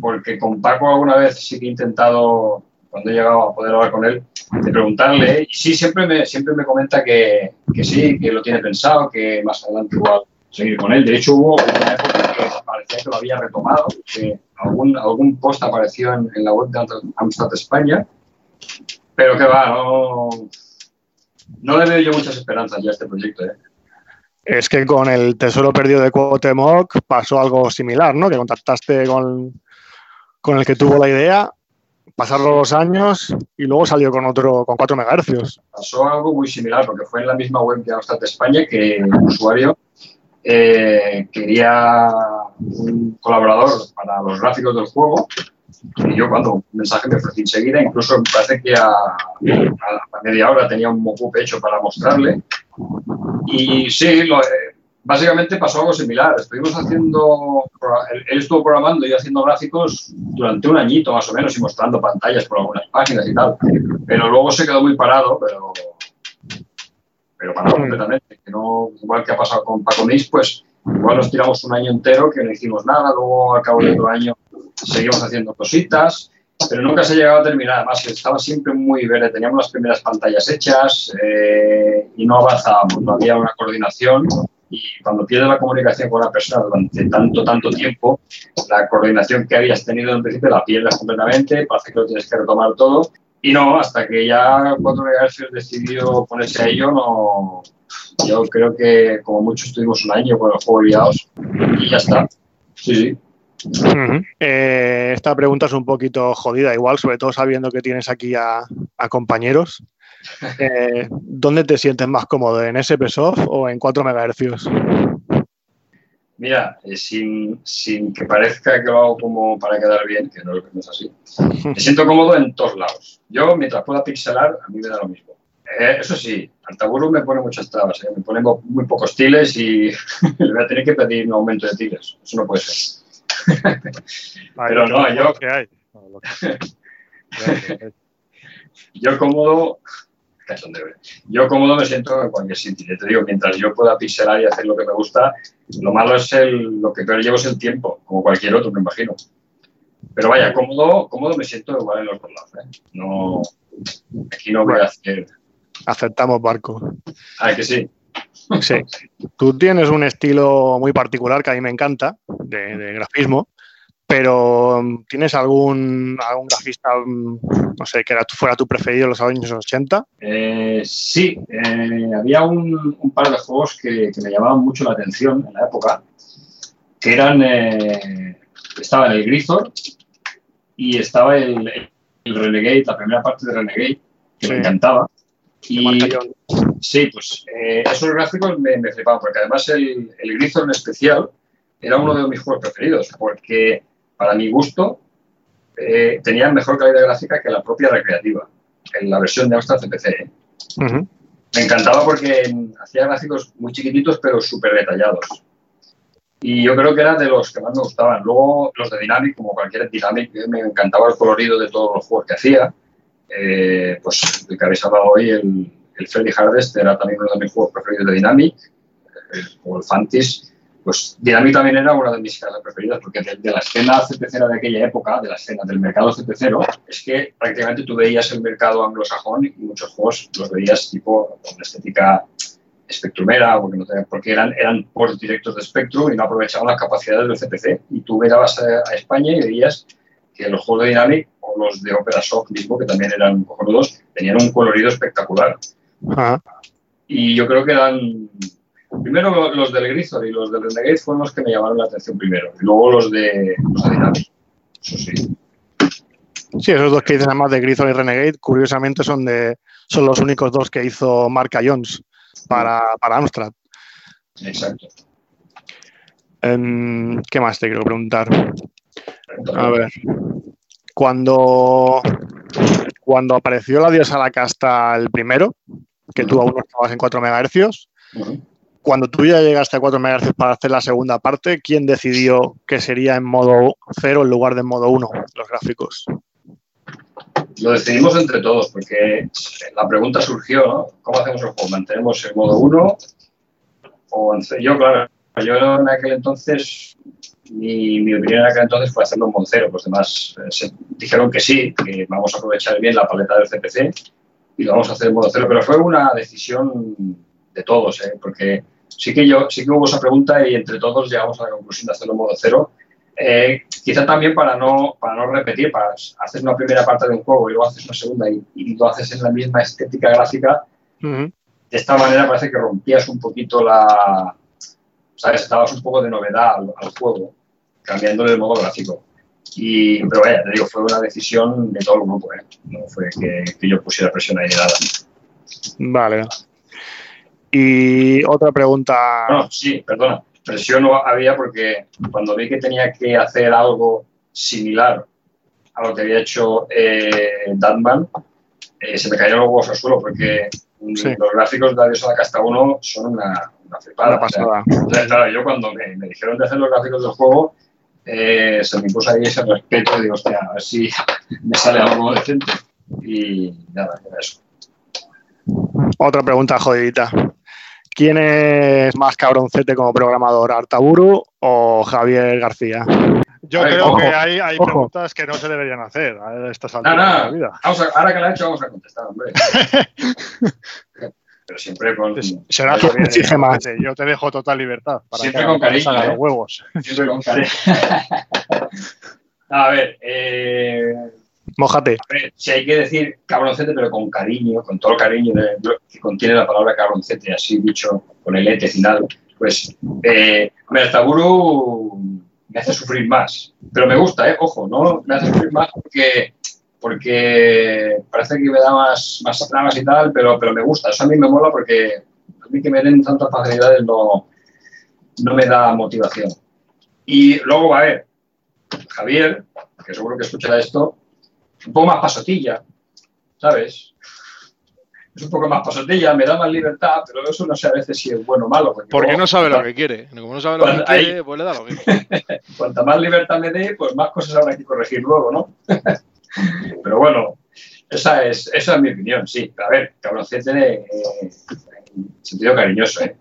Speaker 4: porque con Paco alguna vez sí que he intentado, cuando he llegado a poder hablar con él, de preguntarle, y sí, siempre me, siempre me comenta que, que sí, que lo tiene pensado, que más adelante igual seguir con él. De hecho, hubo una época parecía que lo había retomado, que algún, algún post apareció en, la web de Amstrad España, pero que va, no, no le veo yo muchas esperanzas ya a este proyecto. ¿eh?
Speaker 5: Es que con el tesoro perdido de Cuauhtémoc pasó algo similar, ¿no? Que contactaste con, con el que tuvo la idea, pasaron los años y luego salió con otro con 4 MHz.
Speaker 4: Pasó algo muy similar porque fue en la misma web de Amstrad España que un usuario eh, quería un colaborador para los gráficos del juego y yo cuando un mensaje me ofrecí enseguida, incluso me parece que a, a, media hora tenía un mockup hecho para mostrarle. Y sí, lo, eh, básicamente pasó algo similar. Estuvimos haciendo, él, estuvo programando y haciendo gráficos durante un añito más o menos y mostrando pantallas por algunas páginas y tal. Pero luego se quedó muy parado, pero, pero parado mm. completamente. Que no, igual que ha pasado con Paco Mix, pues igual nos tiramos un año entero que no hicimos nada, luego al cabo de otro año seguimos haciendo cositas, pero nunca se llegaba a terminar. Además, estaba siempre muy verde. Teníamos las primeras pantallas hechas eh, y no avanzábamos, no había una coordinación. Y cuando pierdes la comunicación con una persona durante tanto, tanto tiempo, la coordinación que habías tenido en principio la pierdes completamente, parece que lo tienes que retomar todo. Y no, hasta que ya 4 MHz decidió ponerse a ello, no, yo creo que como mucho estuvimos un año con el juego liados y ya está. Sí, sí.
Speaker 5: Eh, esta pregunta es un poquito jodida, igual, sobre todo sabiendo que tienes aquí a, compañeros. Eh, ¿Dónde te sientes más cómodo, en SPSoft o en 4 MHz?
Speaker 4: Mira, eh, sin, que parezca que lo hago como para quedar bien, que no, es así, me siento cómodo en todos lados. Yo, mientras pueda pixelar, a mí me da lo mismo. eso sí, Altaburu me pone muchas trabas, me pone muy pocos tiles y le voy a tener que pedir un aumento de tiles. Eso no puede ser. Pero no, yo. yo cómodo. Yo cómodo me siento en cualquier sitio. Te digo, mientras yo pueda pixelar y hacer lo que me gusta, lo malo es el, lo que peor llevo es el tiempo, como cualquier otro, me imagino. Pero vaya, cómodo, cómodo me siento igual en los dos lados. ¿eh? No, aquí no voy a hacer.
Speaker 5: Aceptamos barco.
Speaker 4: Ah, que sí.
Speaker 5: Sí. Tú tienes un estilo muy particular que a mí me encanta, de, grafismo, pero ¿tienes algún, algún grafista, um, no sé, que era, fuera tu preferido en los años 80?
Speaker 4: Eh, sí, eh, había un, par de juegos que, me llamaban mucho la atención en la época, que eran, eh, estaba el Grisor y estaba el, Renegade, la primera parte de Renegade, que me encantaba. Y, sí, pues eh, esos gráficos me, me, flipaban, porque además el, el en especial era uno de mis juegos preferidos, porque para mi gusto eh, tenía mejor calidad gráfica que la propia recreativa, en la versión de Amstrad CPC. ¿eh? Me encantaba porque hacía gráficos muy chiquititos, pero súper detallados. Y yo creo que era de los que más me gustaban. Luego los de Dynamic, como cualquier Dynamic, me encantaba el colorido de todos los juegos que hacía. Eh, pues el que habéis hablado hoy, el, el Freddy Hardest, era también uno de mis juegos preferidos de Dynamic, eh, o el Fantis. Pues Dynamic también era una de mis casas preferidas, porque de, la escena CP0 de aquella época, de la escena del mercado CP0, es que prácticamente tú veías el mercado anglosajón y muchos juegos los veías tipo con estética espectrumera, porque, no porque eran, eran ports directos de Spectrum y no aprovechaban las capacidades del CPC. Y tú mirabas a, a España y veías que los juegos de Dynamic o los de Opera Soft mismo, que también eran cojonudos, tenían un colorido espectacular. Y yo creo que eran. Primero los del Grisor y los del Renegade fueron los que me llamaron la atención primero. Y luego los de, los. Eso sí.
Speaker 5: Sí, esos dos que dicen además de Grisor y Renegade, curiosamente son de son los únicos dos que hizo Marca Jones para, para Amstrad.
Speaker 4: Exacto.
Speaker 5: Em, ¿Qué más te quiero preguntar? A ver, cuando cuando apareció la diosa la casta el primero, que tú aún no estabas en 4 MHz, cuando tú ya llegaste a 4 MHz para hacer la segunda parte, ¿quién decidió que sería en modo 0 en lugar de en modo 1 los gráficos?
Speaker 4: Lo decidimos entre todos, porque la pregunta surgió, ¿no? ¿Cómo hacemos el juego? ¿Mantenemos el modo 1 o? Yo, claro, yo en aquel entonces, mi, opinión en aquel entonces fue hacerlo en modo 0. Los demás eh, dijeron que sí, que vamos a aprovechar bien la paleta del CPC y lo vamos a hacer en modo 0, pero fue una decisión de todos, ¿eh? porque sí que yo sí que hubo esa pregunta y entre todos llegamos a la conclusión de hacerlo en modo 0 eh, quizá también para no, para no repetir, para hacer una primera parte de un juego y luego haces una segunda y, lo haces en la misma estética gráfica, de esta manera parece que rompías un poquito la... ¿Sabes? Estabas un poco de novedad al, juego, cambiándole el modo gráfico. Y, pero vaya, te digo, fue una decisión de todo el grupo, ¿eh? No fue que, que yo pusiera presión ahí ni nada.
Speaker 5: Vale. Y otra pregunta.
Speaker 4: No, sí, perdona presión no había porque cuando vi que tenía que hacer algo similar a lo que había hecho eh, eh, se me cayeron los huevos al suelo porque los gráficos de la de Casta 1 son una, una flipada. claro, yo cuando me, dijeron de hacer los gráficos del juego, eh, se me puso ahí ese respeto y digo, hostia, a ver si me sale algo decente. Y nada, era eso.
Speaker 5: Otra pregunta jodidita. ¿Quién es más cabroncete como programador, Artaburu o Javier García?
Speaker 2: Yo creo que hay, hay preguntas que no se deberían hacer a estas alturas de la vida.
Speaker 4: ahora que la he hecho, vamos a contestar, hombre. Pero siempre con.
Speaker 2: Será exige más. Yo te dejo total libertad.
Speaker 4: Para siempre con cariño.
Speaker 2: ¿eh? Los huevos.
Speaker 4: Siempre con cariño. a ver, eh,
Speaker 5: Mójate.
Speaker 4: si hay que decir cabroncete, pero con cariño, con todo el cariño que contiene la palabra cabroncete, así dicho con el ete final, pues, eh, el Taburu me hace sufrir más. Pero me gusta, ¿eh? Ojo, no me hace sufrir más porque, porque parece que me da más, más tramas y tal, pero, pero me gusta. Eso a mí me mola porque a mí que me den tantas facilidades no, no me da motivación. Y luego, a ver, Javier, que seguro que escuchará esto, un poco más pasotilla, ¿sabes? Es un poco más pasotilla, me da más libertad, pero eso no sé a veces si es bueno o malo.
Speaker 1: Porque, no sabe lo que quiere. Como no sabe lo que quiere, pues le da lo mismo.
Speaker 4: Cuanta más libertad me dé, pues más cosas habrá que corregir luego, ¿no? pero bueno, esa es, esa es mi opinión, sí. A ver, cabroncete eh, en sentido cariñoso, ¿eh?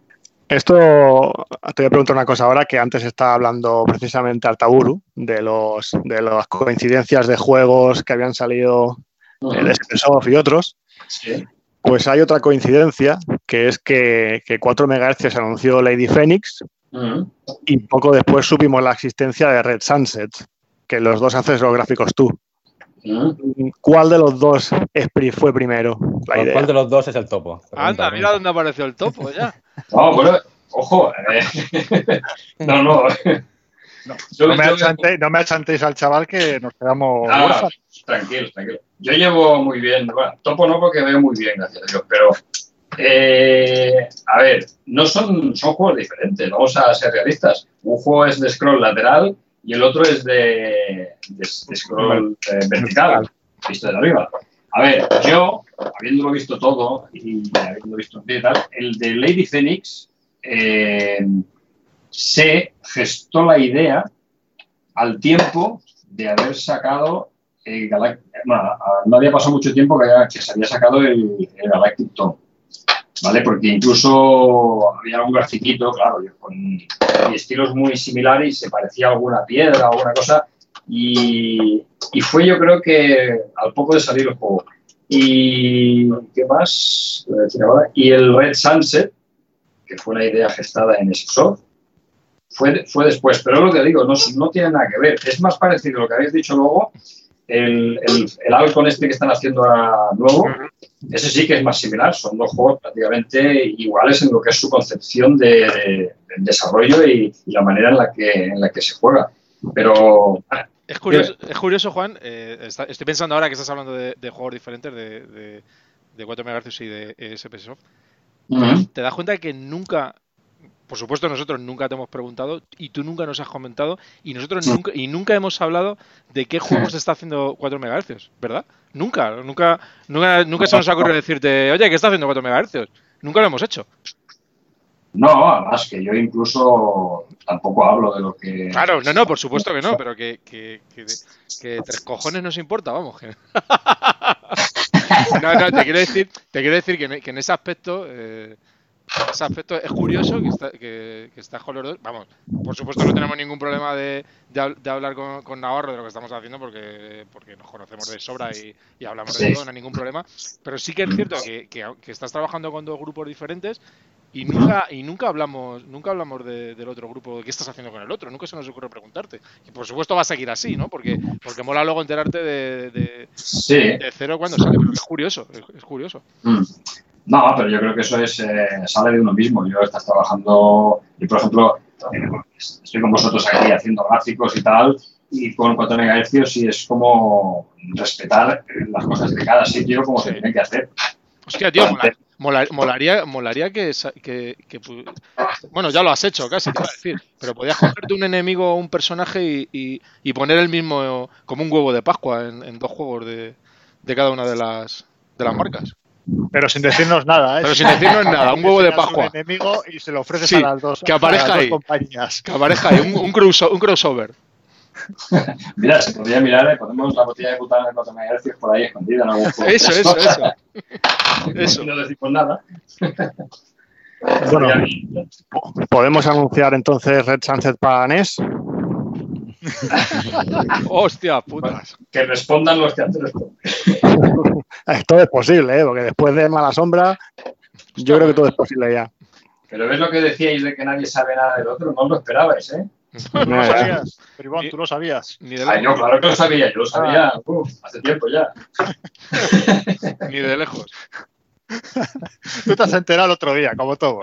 Speaker 5: Esto te voy a preguntar una cosa ahora que antes estaba hablando precisamente Artaburu de los de las coincidencias de juegos que habían salido de Microsoft y otros. Pues hay otra coincidencia que es que, que 4 MHz anunció Lady Phoenix y poco después supimos la existencia de Red Sunset, que los dos haces los gráficos tú. ¿Cuál de los dos fue primero?
Speaker 3: ¿Cuál de los dos es el topo?
Speaker 1: Anda, mira dónde apareció el topo ya.
Speaker 4: No, bueno, ojo. Eh. no, no.
Speaker 2: No, me achantéis, al chaval que nos quedamos. Ah,
Speaker 4: tranquilo, tranquilo. Yo llevo muy bien. Bueno, topo no porque veo muy bien, gracias a Dios, pero. Eh, a ver, no son, son juegos diferentes, vamos a ser realistas. Un juego es de scroll lateral y el otro es de, scroll eh, vertical, visto de arriba. A ver, yo, habiéndolo visto todo y habiendo visto tal, el de Lady Phoenix eh, se gestó la idea al tiempo de haber sacado el Galactic. no había pasado mucho tiempo que, se había sacado el, el Galactic Tom. ¿vale? Porque incluso había un grafiquito, claro, con estilos muy similares y se parecía a alguna piedra o alguna cosa. Y, fue yo creo que al poco de salir el juego. Y ¿qué más? Y el Red Sunset, que fue una idea gestada en Soft, fue, fue después. Pero es lo que digo, no, no tiene nada que ver. Es más parecido a lo que habéis dicho luego el, el, el Alcon este que están haciendo ahora nuevo, ese sí que es más similar. Son dos juegos prácticamente iguales en lo que es su concepción de, desarrollo y, la manera en la, que, en la que se juega. Pero.
Speaker 1: Es curioso, es curioso Juan. Eh, estoy pensando ahora que estás hablando de, juegos diferentes de, de, 4 MHz y de SP Soft. Te das cuenta de que nunca por supuesto nosotros nunca te hemos preguntado y tú nunca nos has comentado y nosotros
Speaker 4: Sí.
Speaker 1: nunca y nunca hemos hablado de qué juegos está haciendo 4 MHz, ¿verdad? Nunca, nunca, nunca, nunca se nos ha ocurrido decirte, oye, ¿qué está haciendo 4 MHz? Nunca lo hemos hecho.
Speaker 4: No, además que yo incluso tampoco hablo de lo que.
Speaker 1: Claro, no, no, por supuesto que no, pero que, que, que, que tres cojones nos importa, vamos. No, no, te quiero decir, te quiero decir que, en, que en ese aspecto, eh, ese aspecto es curioso que, está, que, dos. Vamos, por supuesto no tenemos ningún problema de, de, hab- de hablar con, con Navarro de lo que estamos haciendo porque, porque nos conocemos de sobra y, y hablamos de todo, no hay ningún problema. Pero sí que es cierto que, que, que estás trabajando con dos grupos diferentes y nunca, y nunca hablamos, nunca hablamos de- del otro grupo, de qué estás haciendo con el otro, nunca se nos ocurre preguntarte. Y por supuesto va a seguir así, ¿no? Porque, porque mola luego enterarte de, de,
Speaker 4: Sí.
Speaker 1: de cero cuando sale, pero es curioso, es, curioso.
Speaker 4: Mm. No, pero yo creo que eso es eh, sale de uno mismo. Yo estás trabajando, y por ejemplo, estoy con vosotros aquí haciendo gráficos y tal, y con 4 MHz y es como respetar las cosas de cada sitio como se tiene que hacer.
Speaker 1: Hostia, tío, mola- molaría, molaría que, Bueno, ya lo has hecho casi, te iba a decir. Pero podías cogerte un enemigo o un personaje y, y- y poner el mismo como un huevo de Pascua en, en dos juegos de, de cada una de las, de las marcas.
Speaker 2: Pero sin decirnos nada, ¿eh?
Speaker 1: Pero sin decirnos nada, un huevo de Pascua.
Speaker 2: Un enemigo y se lo ofreces
Speaker 1: Sí,
Speaker 2: a las dos,
Speaker 1: que aparezca
Speaker 2: a las dos
Speaker 1: ahí.
Speaker 2: compañías.
Speaker 1: Que aparezca ahí, un, un crossover.
Speaker 4: Mira, se podría mirar, eh, ponemos la botella de butano de 4 MHz por ahí escondida en algún juego.
Speaker 1: Eso, eso, eso. Eso.
Speaker 4: No decimos nada.
Speaker 5: Bueno, ¿podemos anunciar entonces Red Sunset para NES?
Speaker 1: Hostia, putas.
Speaker 4: Que respondan los que responden.
Speaker 5: Eh, Todo es posible, ¿eh? porque después de Mala Sombra, yo creo que todo es posible ya.
Speaker 4: Pero ves lo que decíais de que nadie sabe nada del otro, no os lo esperabais, ¿eh?
Speaker 2: ¿Tú lo
Speaker 5: Eh,
Speaker 2: sabías? Pero Iván, tú lo sabías.
Speaker 1: Ni de,
Speaker 4: Ay,
Speaker 1: lejos,
Speaker 4: claro que lo sabía, yo lo sabía uf, hace tiempo ya.
Speaker 1: ni de lejos.
Speaker 2: Tú te has enterado el otro día, como todo.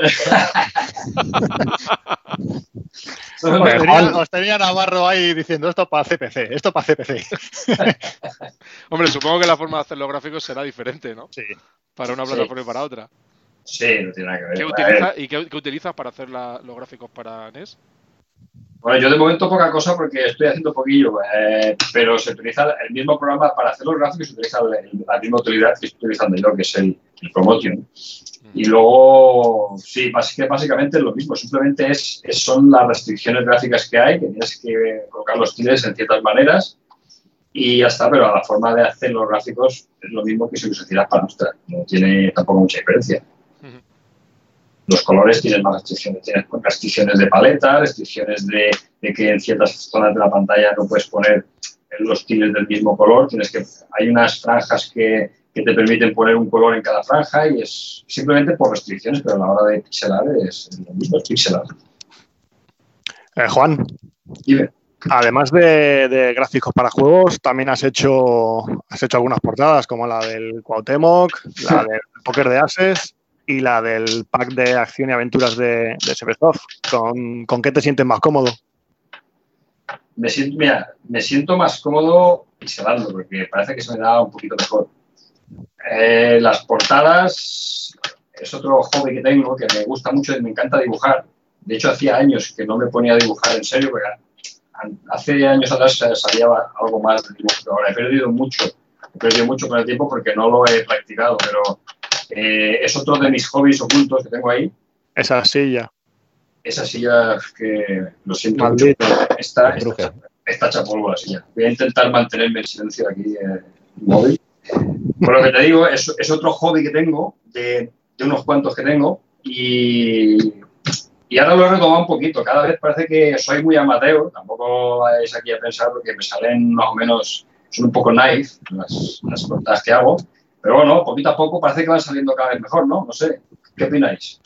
Speaker 2: Os tenía, os tenía Navarro ahí diciendo esto para CPC, esto para CPC.
Speaker 1: Hombre, supongo que la forma de hacer los gráficos será diferente, ¿no?
Speaker 2: Sí.
Speaker 1: Para una
Speaker 4: Sí.
Speaker 1: plataforma y para otra.
Speaker 4: Sí, no tiene nada que ver.
Speaker 1: ¿Qué,
Speaker 4: A ver,
Speaker 1: utiliza, ¿Y qué, qué utilizas para hacer la- los gráficos para NES?
Speaker 4: Bueno, yo de momento poca cosa porque estoy haciendo poquillo, eh, pero se utiliza el mismo programa para hacer los gráficos, se utiliza la misma utilidad que estoy utilizando yo, que es el, el Promotion. Y luego, sí, básicamente es lo mismo, simplemente es, es- son las restricciones gráficas que hay, que tienes que colocar los tiles en ciertas maneras y ya está, pero la forma de hacer los gráficos es lo mismo que si los hicieras para nuestra, no tiene tampoco mucha diferencia. Los colores tienen más restricciones, tienes restricciones de paleta, restricciones de, de que en ciertas zonas de la pantalla no puedes poner los tiles del mismo color, tienes que hay unas franjas que, que te permiten poner un color en cada franja y es simplemente por restricciones, pero a la hora de pixelar es lo mismo, es pixelar.
Speaker 5: Eh, Juan,
Speaker 4: Dime.
Speaker 5: además de, de gráficos para juegos, también has hecho, has hecho algunas portadas, como la del Cuauhtémoc, la del Poker de Ases y la del pack de acción y aventuras de, de. ¿Con, ¿Con qué te sientes más cómodo?
Speaker 4: Me siento, mira, me siento más cómodo pixelando porque parece que se me da un poquito mejor. Eh, las portadas es otro hobby que tengo que me gusta mucho y me encanta dibujar. De hecho, hacía años que no me ponía a dibujar en serio, porque hace años atrás sabía algo más de dibujo, ahora he perdido mucho. He perdido mucho con el tiempo porque no lo he practicado, pero eh, es otro de mis hobbies ocultos que tengo ahí.
Speaker 5: Esa silla.
Speaker 4: Esa silla que lo siento mucho,
Speaker 5: Maldita.
Speaker 4: pero está, está, está hecha polvo la silla. Voy a intentar mantenerme en silencio aquí en el móvil. Por lo que te digo, es, es otro hobby que tengo, de, de unos cuantos que tengo, y, y ahora lo he retomado un poquito. Cada vez parece que soy muy amateur, tampoco vais aquí a pensar porque me salen más o menos, son un poco knife las, las portadas que hago, pero bueno, poquito a poco parece que van saliendo cada vez mejor, ¿no? No sé, ¿qué opináis?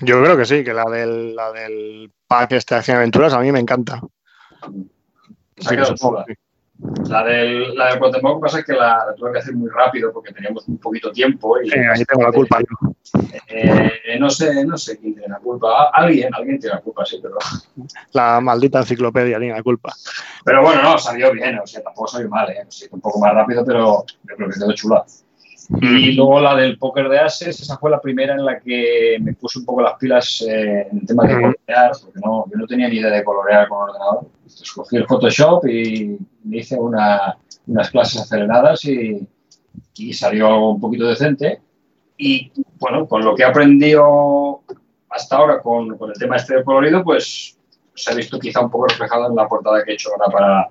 Speaker 5: Yo creo que sí, que la del, la del pack este de acción aventuras a mí me encanta.
Speaker 4: Se ha quedado. La del, la del Cuauhtémoc pasa es que la, la tuve que hacer muy rápido porque teníamos muy poquito tiempo y
Speaker 5: Eh, ahí tengo la culpa. yo.
Speaker 4: eh, no sé, no sé quién tiene la culpa. Alguien, alguien tiene la culpa, sí, pero,
Speaker 5: La maldita enciclopedia tiene la culpa.
Speaker 4: pero bueno, no, salió bien, o sea, tampoco salió mal, ¿eh? Sí, un poco más rápido, pero yo creo que quedó chula. Y luego la del póker de ases, esa fue la primera en la que me puse un poco las pilas eh, en el tema de colorear, porque no, yo no tenía ni idea de colorear con ordenador. Escogí el Photoshop y me hice una, unas clases aceleradas y, y salió algo un poquito decente. Y bueno, con lo que he aprendido hasta ahora con, con el tema este del colorido, pues se ha visto quizá un poco reflejado en la portada que he hecho ahora para,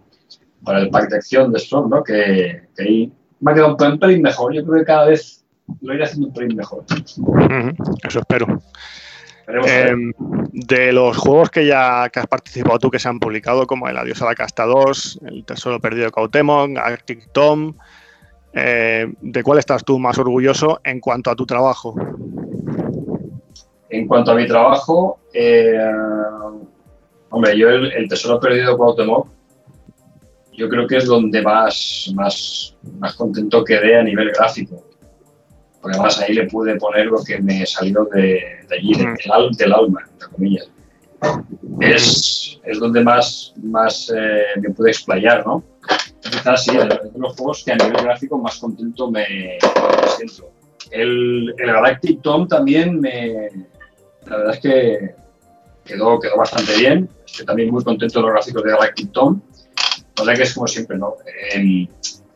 Speaker 4: para el pack de acción de Storm, ¿no? Que, que ahí me ha quedado un pelín mejor. Yo creo que cada vez lo iré haciendo un pelín mejor.
Speaker 5: Eso espero. Eh, de los juegos que ya que has participado tú que se han publicado, como el Adiós a la Casta 2, El Tesoro Perdido de Cautemon, Arctic Tom, eh, ¿de cuál estás tú más orgulloso en cuanto a tu trabajo?
Speaker 4: En cuanto a mi trabajo, eh, hombre, yo el, el Tesoro Perdido de Cuauhtémoc yo creo que es donde más, más, más contento quedé a nivel gráfico. Porque además ahí le pude poner lo que me salió de, de allí, de, del, del, alma, entre comillas. Es, es donde más, más eh, me pude explayar, ¿no? Quizás sí, es de los juegos que a nivel gráfico más contento me, me siento. El, el, Galactic Tom también me. La verdad es que quedó, quedó bastante bien. Estoy también muy contento de los gráficos de Galactic Tom. O sea que es como siempre, ¿no? Eh,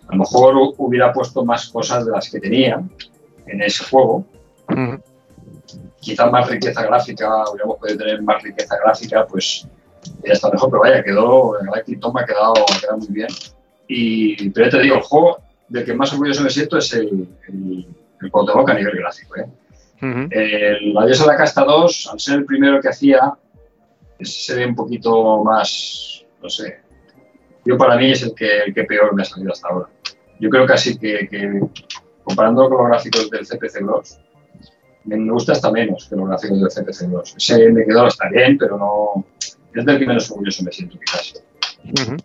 Speaker 4: a lo mejor hubiera puesto más cosas de las que tenía en ese juego. Mm. Quizá más riqueza gráfica, hubiéramos podido tener más riqueza gráfica, pues ya está mejor, pero vaya, quedó, el Galactic Tom ha quedado, ha quedado muy bien. Y, pero ya te digo, el juego del que más orgulloso me siento es el, el, el a nivel gráfico. ¿eh? Uh -huh. El Adiós a la Casta 2, al ser el primero que hacía, se ve un poquito más, no sé, yo para mí es el que, el que peor me ha salido hasta ahora. Yo creo casi que, que comparando con los gráficos del CPC Gloss, me gusta hasta menos que los gráficos del CPC Gloss. Ese me quedó, está bien, pero no es del que menos orgulloso me siento quizás.
Speaker 5: Uh -huh.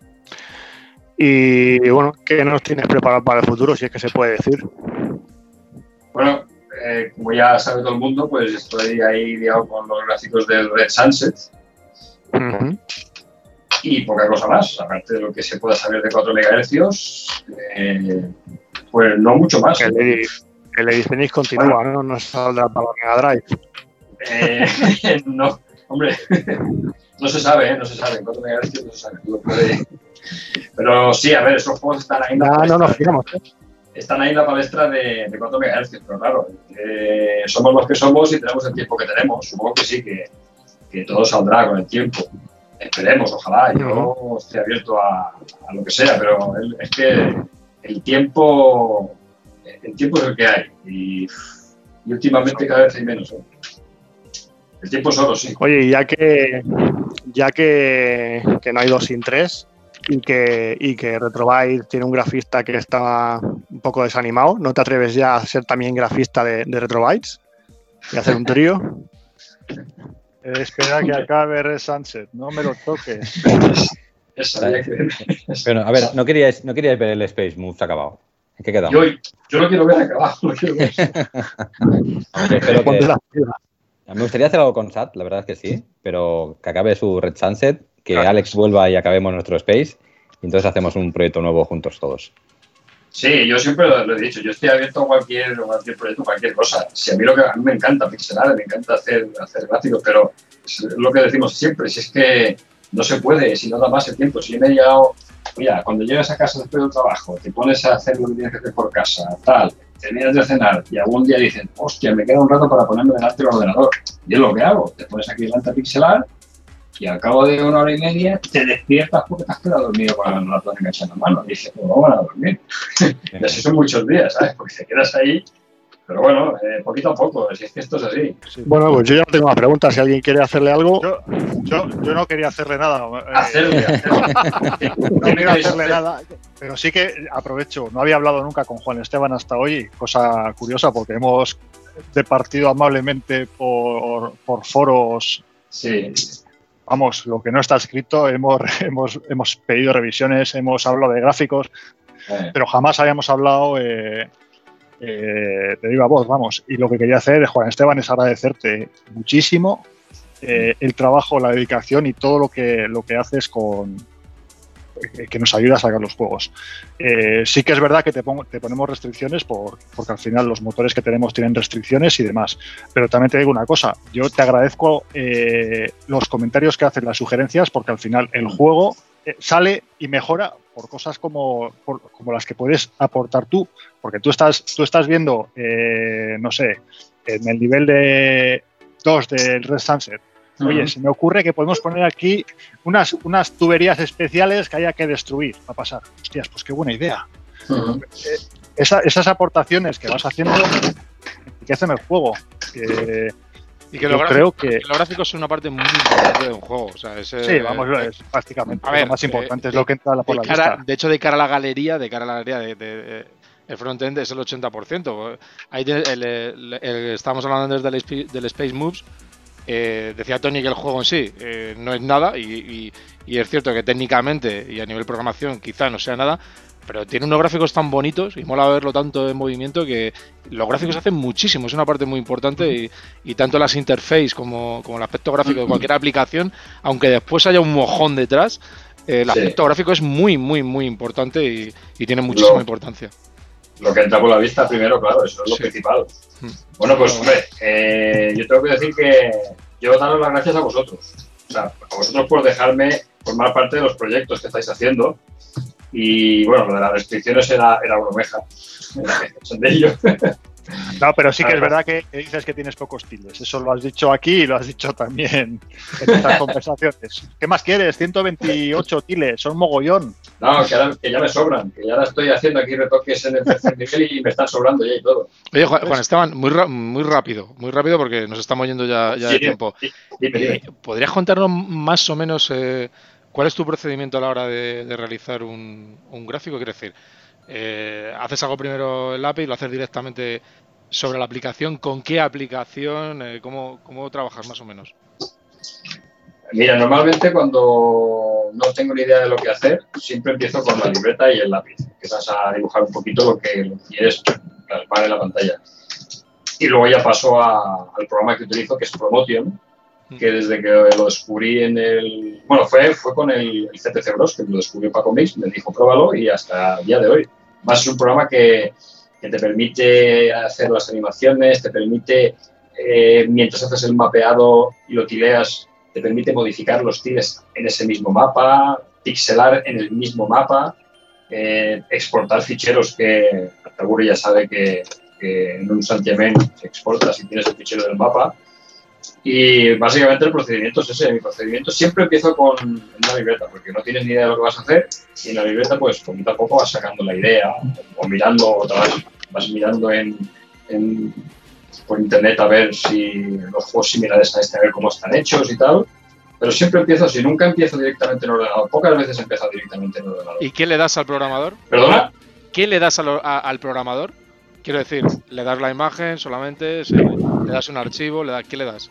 Speaker 5: Y bueno, ¿qué nos tienes preparado para el futuro, si es que se puede decir?
Speaker 4: Bueno, eh, como ya sabe todo el mundo, pues estoy ahí liado con los gráficos del Red Sunset. Uh -huh y poca cosa más, aparte de lo que se pueda saber de 4 MHz, eh, pues no mucho más.
Speaker 5: El, edit, el Edith continúa, bueno, ¿no? No saldrá para la Mega Drive.
Speaker 4: Eh, no, hombre, no se sabe, ¿eh? no se sabe, en 4 MHz no se sabe. Puede... Pero sí, a ver, esos juegos están ahí en la
Speaker 5: ah,
Speaker 4: palestra.
Speaker 5: No, no, fijamos,
Speaker 4: están ahí en la palestra de, de 4 MHz, pero claro, eh, somos los que somos y tenemos el tiempo que tenemos. Supongo que sí, que, que todo saldrá con el tiempo esperemos, ojalá, yo estoy abierto a, a, lo que sea, pero el, es que el tiempo, el tiempo es el que hay y, y últimamente cada vez hay menos. ¿eh? El tiempo es oro, sí.
Speaker 5: Oye, ya que ya que, que no hay dos sin tres y que, y que Retrobyte tiene un grafista que está un poco desanimado, ¿no te atreves ya a ser también grafista de, de Retrobytes y hacer un trío?
Speaker 2: Eh, espera que acabe Red Sunset, no me lo toques.
Speaker 3: bueno, a ver, no queríais, no queríais ver el Space Moves acabado. ¿En qué quedamos?
Speaker 4: Yo, yo lo quiero ver acabado. Lo quiero ver.
Speaker 3: Que... Me gustaría hacer algo con Sat, la verdad es que sí, pero que acabe su Red Sunset, que claro. Alex vuelva y acabemos nuestro Space, y entonces hacemos un proyecto nuevo juntos todos.
Speaker 4: Sí, yo siempre lo, lo, he dicho, yo estoy abierto a cualquier, cualquier proyecto, cualquier cosa. Si a mí lo que a mí me encanta pixelar, me encanta hacer, hacer gráficos, pero es lo que decimos siempre, si es que no se puede, si no da más el tiempo. Si yo me he llegado, mira, cuando llegas a casa después del trabajo, te pones a hacer lo que tienes que hacer por casa, tal, terminas de cenar y algún día dices, hostia, me queda un rato para ponerme delante del ordenador. Y es lo que hago, te pones aquí delante a pixelar y al cabo de una hora y media te despiertas porque te has quedado dormido con el ratón en la mano. Y dices, pues vamos a dormir. y así son muchos días, ¿sabes? Porque te quedas ahí. Pero bueno, eh, poquito a poco, si es que esto es así.
Speaker 5: Sí. Bueno, pues yo ya no tengo más preguntas. Si alguien quiere hacerle algo.
Speaker 2: Yo, yo, yo no quería hacerle nada.
Speaker 4: Hacerle,
Speaker 2: hacerle. no quería hacerle nada. Pero sí que aprovecho, no había hablado nunca con Juan Esteban hasta hoy, cosa curiosa, porque hemos departido amablemente por, por foros.
Speaker 4: Sí
Speaker 2: vamos, lo que no está escrito, hemos, hemos, hemos pedido revisiones, hemos hablado de gráficos, eh. pero jamás habíamos hablado eh, eh, de viva voz, vamos. Y lo que quería hacer, Juan Esteban, es agradecerte muchísimo eh, el trabajo, la dedicación y todo lo que, lo que haces con, que nos ayuda a sacar los juegos. Eh, sí que es verdad que te, te ponemos restricciones por, porque al final los motores que tenemos tienen restricciones y demás. Pero también te digo una cosa, yo te agradezco los comentarios que hacen, las sugerencias, porque al final el juego sale y mejora por cosas como, como las que puedes aportar tú, porque tú estás, tú estás viendo, no sé, en el nivel de 2 del Red Sunset, Oye, se me ocurre que podemos poner aquí unas, unas tuberías especiales que haya que destruir para pasar. Hostias, pues qué buena idea. Eh, esas aportaciones que vas haciendo enriquecen el juego.
Speaker 1: y que, lo creo que... los gráficos son una parte muy importante de un juego.
Speaker 2: sí, vamos, es prácticamente lo más importante, es lo que entra por la
Speaker 1: cara, De hecho, de cara a la galería, de cara a la galería de, el frontend es el 80%. Ahí estamos hablando desde del Space Moves eh, decía Tony que el juego en sí eh, no es nada y, es cierto que técnicamente y a nivel programación quizá no sea nada, pero tiene unos gráficos tan bonitos y mola verlo tanto en movimiento que los gráficos hacen muchísimo, es una parte muy importante y, tanto las interfaces como, como, el aspecto gráfico de cualquier aplicación, aunque después haya un mojón detrás, el aspecto gráfico es muy, muy, muy importante y, tiene muchísima importancia
Speaker 4: lo que entra por la vista primero, claro, eso es lo principal. Hmm. Bueno, pues hombre, eh, yo tengo que decir que yo daros las gracias a vosotros. O sea, a vosotros por dejarme formar parte de los proyectos que estáis haciendo. Y bueno, lo de las restricciones era, era bromeja. Son de ellos.
Speaker 2: No, pero sí que es verdad que dices que tienes pocos tildes. Eso lo has dicho aquí y lo has dicho también en estas conversaciones. ¿Qué más quieres? 128 tiles, son mogollón.
Speaker 4: No, que, ya me sobran, que ya estoy haciendo aquí retoques en el tercer nivel y me están sobrando ya y todo.
Speaker 1: Oye, Juan, Esteban, muy, muy rápido, muy rápido porque nos estamos yendo ya, de tiempo. Eh, ¿Podrías contarnos más o menos eh, cuál es tu procedimiento a la hora de, realizar un, un gráfico? Quiero decir, eh, haces algo primero el API, lo haces directamente sobre la aplicación. ¿Con qué aplicación? Eh, ¿cómo, ¿Cómo trabajas más o menos?
Speaker 4: Mira, normalmente cuando no tengo ni idea de lo que hacer, siempre empiezo con la libreta y el lápiz. Empiezas a dibujar un poquito lo que, quieres plasmar en la pantalla. Y luego ya paso al programa que utilizo, que es Promotion. Que desde que lo descubrí en el... Bueno, fue, fue con el, el CPC Bros, que lo descubrió Paco Mix, me dijo pruébalo y hasta el día de hoy. A ser un programa que, que te permite hacer las animaciones, te permite, eh, mientras haces el mapeado y lo tileas, te permite modificar los tiles en ese mismo mapa, pixelar en el mismo mapa, eh, exportar ficheros que Artaguri ya sabe que, en un santiamén se exporta si tienes el fichero del mapa. Y básicamente el procedimiento es ese. Mi procedimiento siempre empiezo con una libreta, porque no tienes ni idea de lo que vas a hacer. Y en la libreta, pues poquito a poco vas sacando la idea o mirando otra vez, vas mirando en, por internet a ver si los juegos similares a este, a ver cómo están hechos y tal. Pero siempre empiezo así, nunca empiezo directamente en ordenador. Pocas veces he empezado directamente en ordenador.
Speaker 1: ¿Y qué le das al programador?
Speaker 4: ¿Perdona?
Speaker 1: ¿Qué le das al programador? Quiero decir, ¿le das la imagen solamente? ¿Le das un archivo? ¿le das, ¿Qué le das?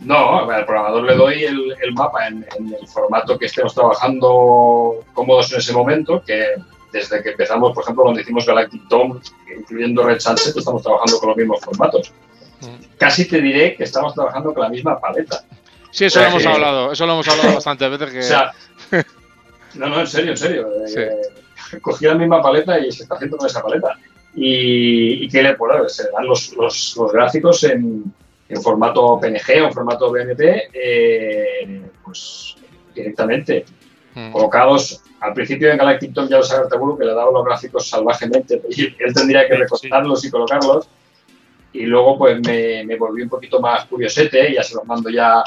Speaker 4: No, al programador le doy el, mapa en, el formato que estemos trabajando cómodos en ese momento, que desde que empezamos, por ejemplo, cuando hicimos Galactic Dome, incluyendo Red Sunset, estamos trabajando con los mismos formatos. Mm. Casi te diré que estamos trabajando con la misma paleta.
Speaker 1: Sí, eso lo hemos hablado, eso lo hemos hablado bastantes veces. Que... O sea,
Speaker 4: no, no, en serio, en serio. Eh, cogí la misma paleta y se está haciendo con esa paleta. Y, y le bueno, se dan los, los, los gráficos en, en formato PNG o en formato BMP, eh, pues directamente hmm. colocados al principio en Galactic Tom ya lo sabe seguro que le daba los gráficos salvajemente y él tendría que recortarlos y colocarlos y luego pues me, me, volví un poquito más curiosete ya se los mando ya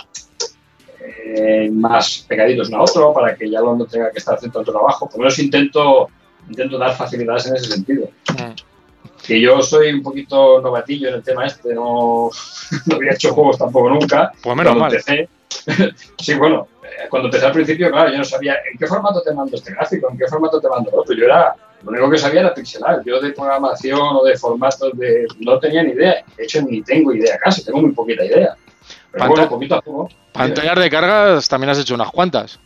Speaker 4: eh, más pegaditos uno a otro para que ya no tenga que estar haciendo tanto trabajo. Por lo menos intento, intento dar facilidades en ese sentido. Hmm que yo soy un poquito novatillo en el tema este, no, no había hecho juegos tampoco nunca.
Speaker 1: Pues menos mal.
Speaker 4: Empecé, sí, bueno, eh, cuando empecé al principio, claro, yo no sabía en qué formato te mando este gráfico, en qué formato te mando el otro. Yo era, lo único que sabía era pixelar. Yo de programación o de formatos de, no tenía ni idea. De hecho, ni tengo idea casi, tengo muy poquita idea. Pero bueno, poquito a poco.
Speaker 1: Pantallas de cargas también has hecho unas cuantas.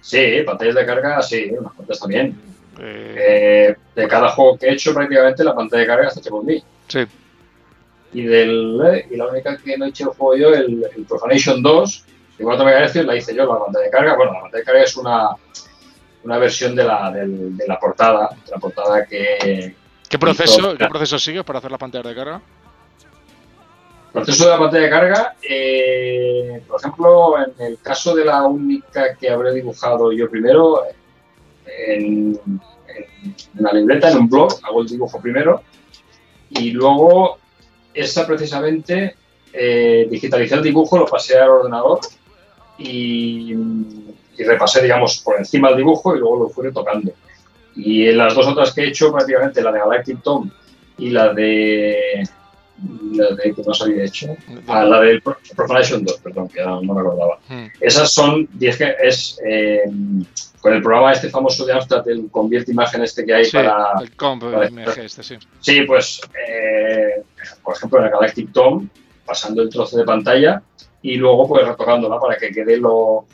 Speaker 4: Sí, pantallas de carga, sí, unas cuantas también. Eh, de cada juego que he hecho, prácticamente la pantalla de carga está hecha por mí.
Speaker 1: Sí.
Speaker 4: Y, del, y la única que no he hecho el juego yo, el, Profanation 2, de 4 MHz, la hice yo, la pantalla de carga. Bueno, la pantalla de carga es una, una versión de la, del- de la portada, de la portada que,
Speaker 1: ¿Qué proceso. ¿Qué proceso sigues para hacer las pantallas de carga?
Speaker 4: Proceso de la pantalla de carga, eh, por ejemplo, en el caso de la única que habré dibujado yo primero, en, en una libreta, en un blog, hago el dibujo primero y luego esa precisamente eh, digitalicé el dibujo, lo pasé al ordenador y, y repasé, digamos, por encima el dibujo y luego lo fui retocando. Y en las dos otras que he hecho, prácticamente la de Galactic Tom y la de la de que no se había hecho. Ah, la del Pro- Profanation 2, perdón, que ahora no me acordaba.
Speaker 1: Hmm.
Speaker 4: Esas son 10 que es eh, con el programa este famoso de Amstrad, el convierte imagen este que hay
Speaker 1: Sí,
Speaker 4: para.
Speaker 1: el comp
Speaker 4: para-
Speaker 1: MG este, sí.
Speaker 4: Sí, pues, eh, por ejemplo, en el Galactic Tom, pasando el trozo de pantalla y luego pues retocándola para que quede lo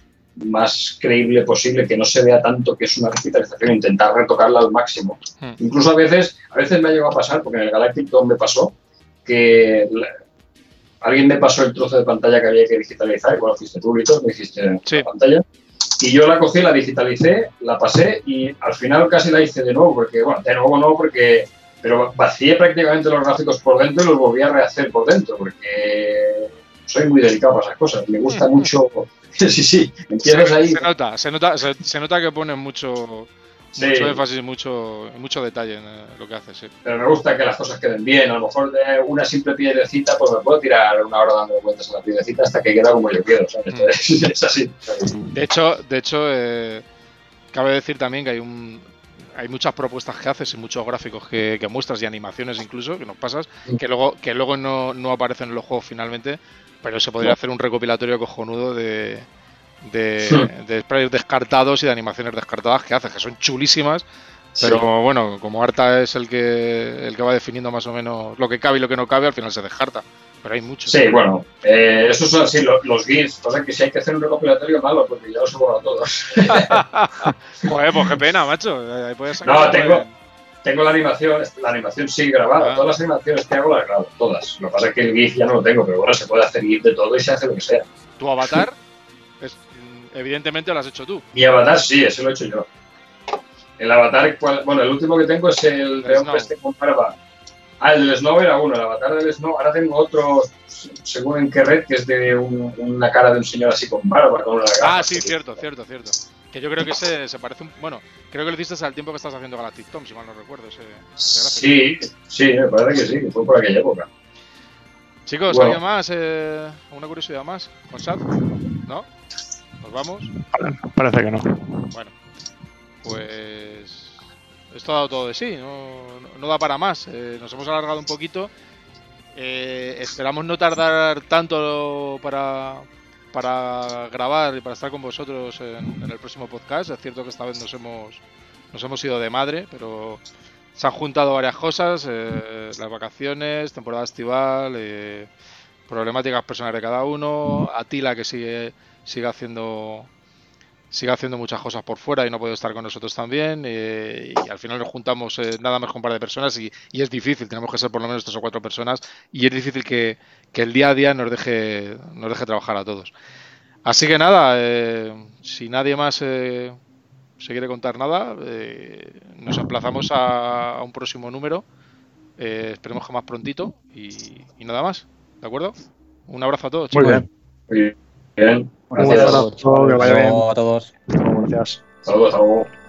Speaker 4: más creíble posible, que no se vea tanto que es una digitalización, intentar retocarla al máximo.
Speaker 1: Hmm.
Speaker 4: Incluso a veces, a veces me ha llegado a pasar, porque en el Galactic Tom me pasó, que la- alguien me pasó el trozo de pantalla que había que digitalizar, y bueno, fuiste tú, Víctor, me dijiste
Speaker 1: Sí.
Speaker 4: la pantalla, y yo la cogí, la digitalicé, la pasé y al final casi la hice de nuevo, porque, bueno, de nuevo no, porque, pero vacié prácticamente los gráficos por dentro y los volví a rehacer por dentro, porque soy muy delicado para esas cosas, me gusta mucho, sí, sí, empiezas ahí,
Speaker 1: se nota, se nota, se, se nota que pones mucho,
Speaker 4: Sí.
Speaker 1: mucho énfasis y mucho, mucho detalle en eh, lo que haces, sí.
Speaker 4: pero me gusta que las cosas queden bien, a lo mejor de una simple piedrecita, pues me puedo tirar una hora dando vueltas a la piedrecita hasta que queda como yo quiero, ¿sabes?
Speaker 1: Mm.
Speaker 4: Es así.
Speaker 1: De hecho, de hecho eh, cabe decir también que hay un hay muchas propuestas que haces y muchos gráficos que, que muestras y animaciones incluso que nos pasas
Speaker 4: Mm.
Speaker 1: que luego que luego no, no aparecen en los juegos finalmente pero se podría hacer un recopilatorio cojonudo de de,
Speaker 4: Sí.
Speaker 1: de sprites descartados y de animaciones descartadas que haces que son chulísimas pero bueno como Arta es el que el que va definiendo más o menos lo que cabe y lo que no cabe al final se descarta pero hay muchos
Speaker 4: Sí, bueno, eh, esos son así lo- los GIFs, cosa que si hay que hacer un recopilatorio malo, porque ya los he borrado todos.
Speaker 1: Joder, pues qué pena macho Ahí puedes sacar
Speaker 4: No, tengo- Tengo la animación, la animación sigue grabada,
Speaker 1: Ah.
Speaker 4: todas las animaciones que hago las grabo, todas. Lo que pasa es que el GIF ya no lo tengo, pero bueno, se puede hacer GIF de todo y se hace lo que sea.
Speaker 1: tu avatar es, evidentemente lo has hecho tú
Speaker 4: Mi avatar sí, ese lo he hecho yo. El avatar, ¿cuál? bueno, el último que tengo es el de hombre este con barba. Ah, el del Snow era uno, el avatar del Snow. Ahora tengo otro, según en qué red, que es de un- una cara de un señor así con barba, con una
Speaker 1: Ah, sí, cierto, cierto, cierto. Que yo creo que ese se parece un. Bueno, creo que lo hiciste al tiempo que estás haciendo Galactic Tom, si mal no recuerdo. Ese.
Speaker 4: Sí, sí, me parece que sí, que fue por aquella época.
Speaker 1: Chicos,
Speaker 4: Bueno.
Speaker 1: ¿alguien más? Eh, ¿Una curiosidad más? ¿Con Sad? ¿No? ¿Nos vamos?
Speaker 5: Parece que no.
Speaker 1: Bueno, pues. Esto ha dado todo de sí, no, no- no da para más. Eh, nos hemos alargado un poquito. Eh, esperamos no tardar tanto para, para grabar y para estar con vosotros en, en el próximo podcast. Es cierto que esta vez nos hemos, nos hemos ido de madre, pero se han juntado varias cosas: eh, las vacaciones, temporada estival, eh, problemáticas personales de cada uno, Atila que sigue, sigue haciendo sigue haciendo muchas cosas por fuera y no puede estar con nosotros también. eh, y al final nos juntamos eh, nada más con un par de personas y, y es difícil, tenemos que ser por lo menos tres o cuatro personas y es difícil que, que el día a día nos deje, nos deje trabajar a todos. Así que nada, eh, si nadie más eh, se quiere contar nada, eh, nos emplazamos a, a un próximo número. esperemos que más prontito y, y nada más. ¿De acuerdo? Un abrazo a todos.
Speaker 5: Muy
Speaker 1: chicos.
Speaker 5: bien.
Speaker 4: Muy bien,
Speaker 5: Un
Speaker 4: gracias.
Speaker 5: abrazo, que vaya bien.
Speaker 3: Chao a todos.
Speaker 5: Gracias.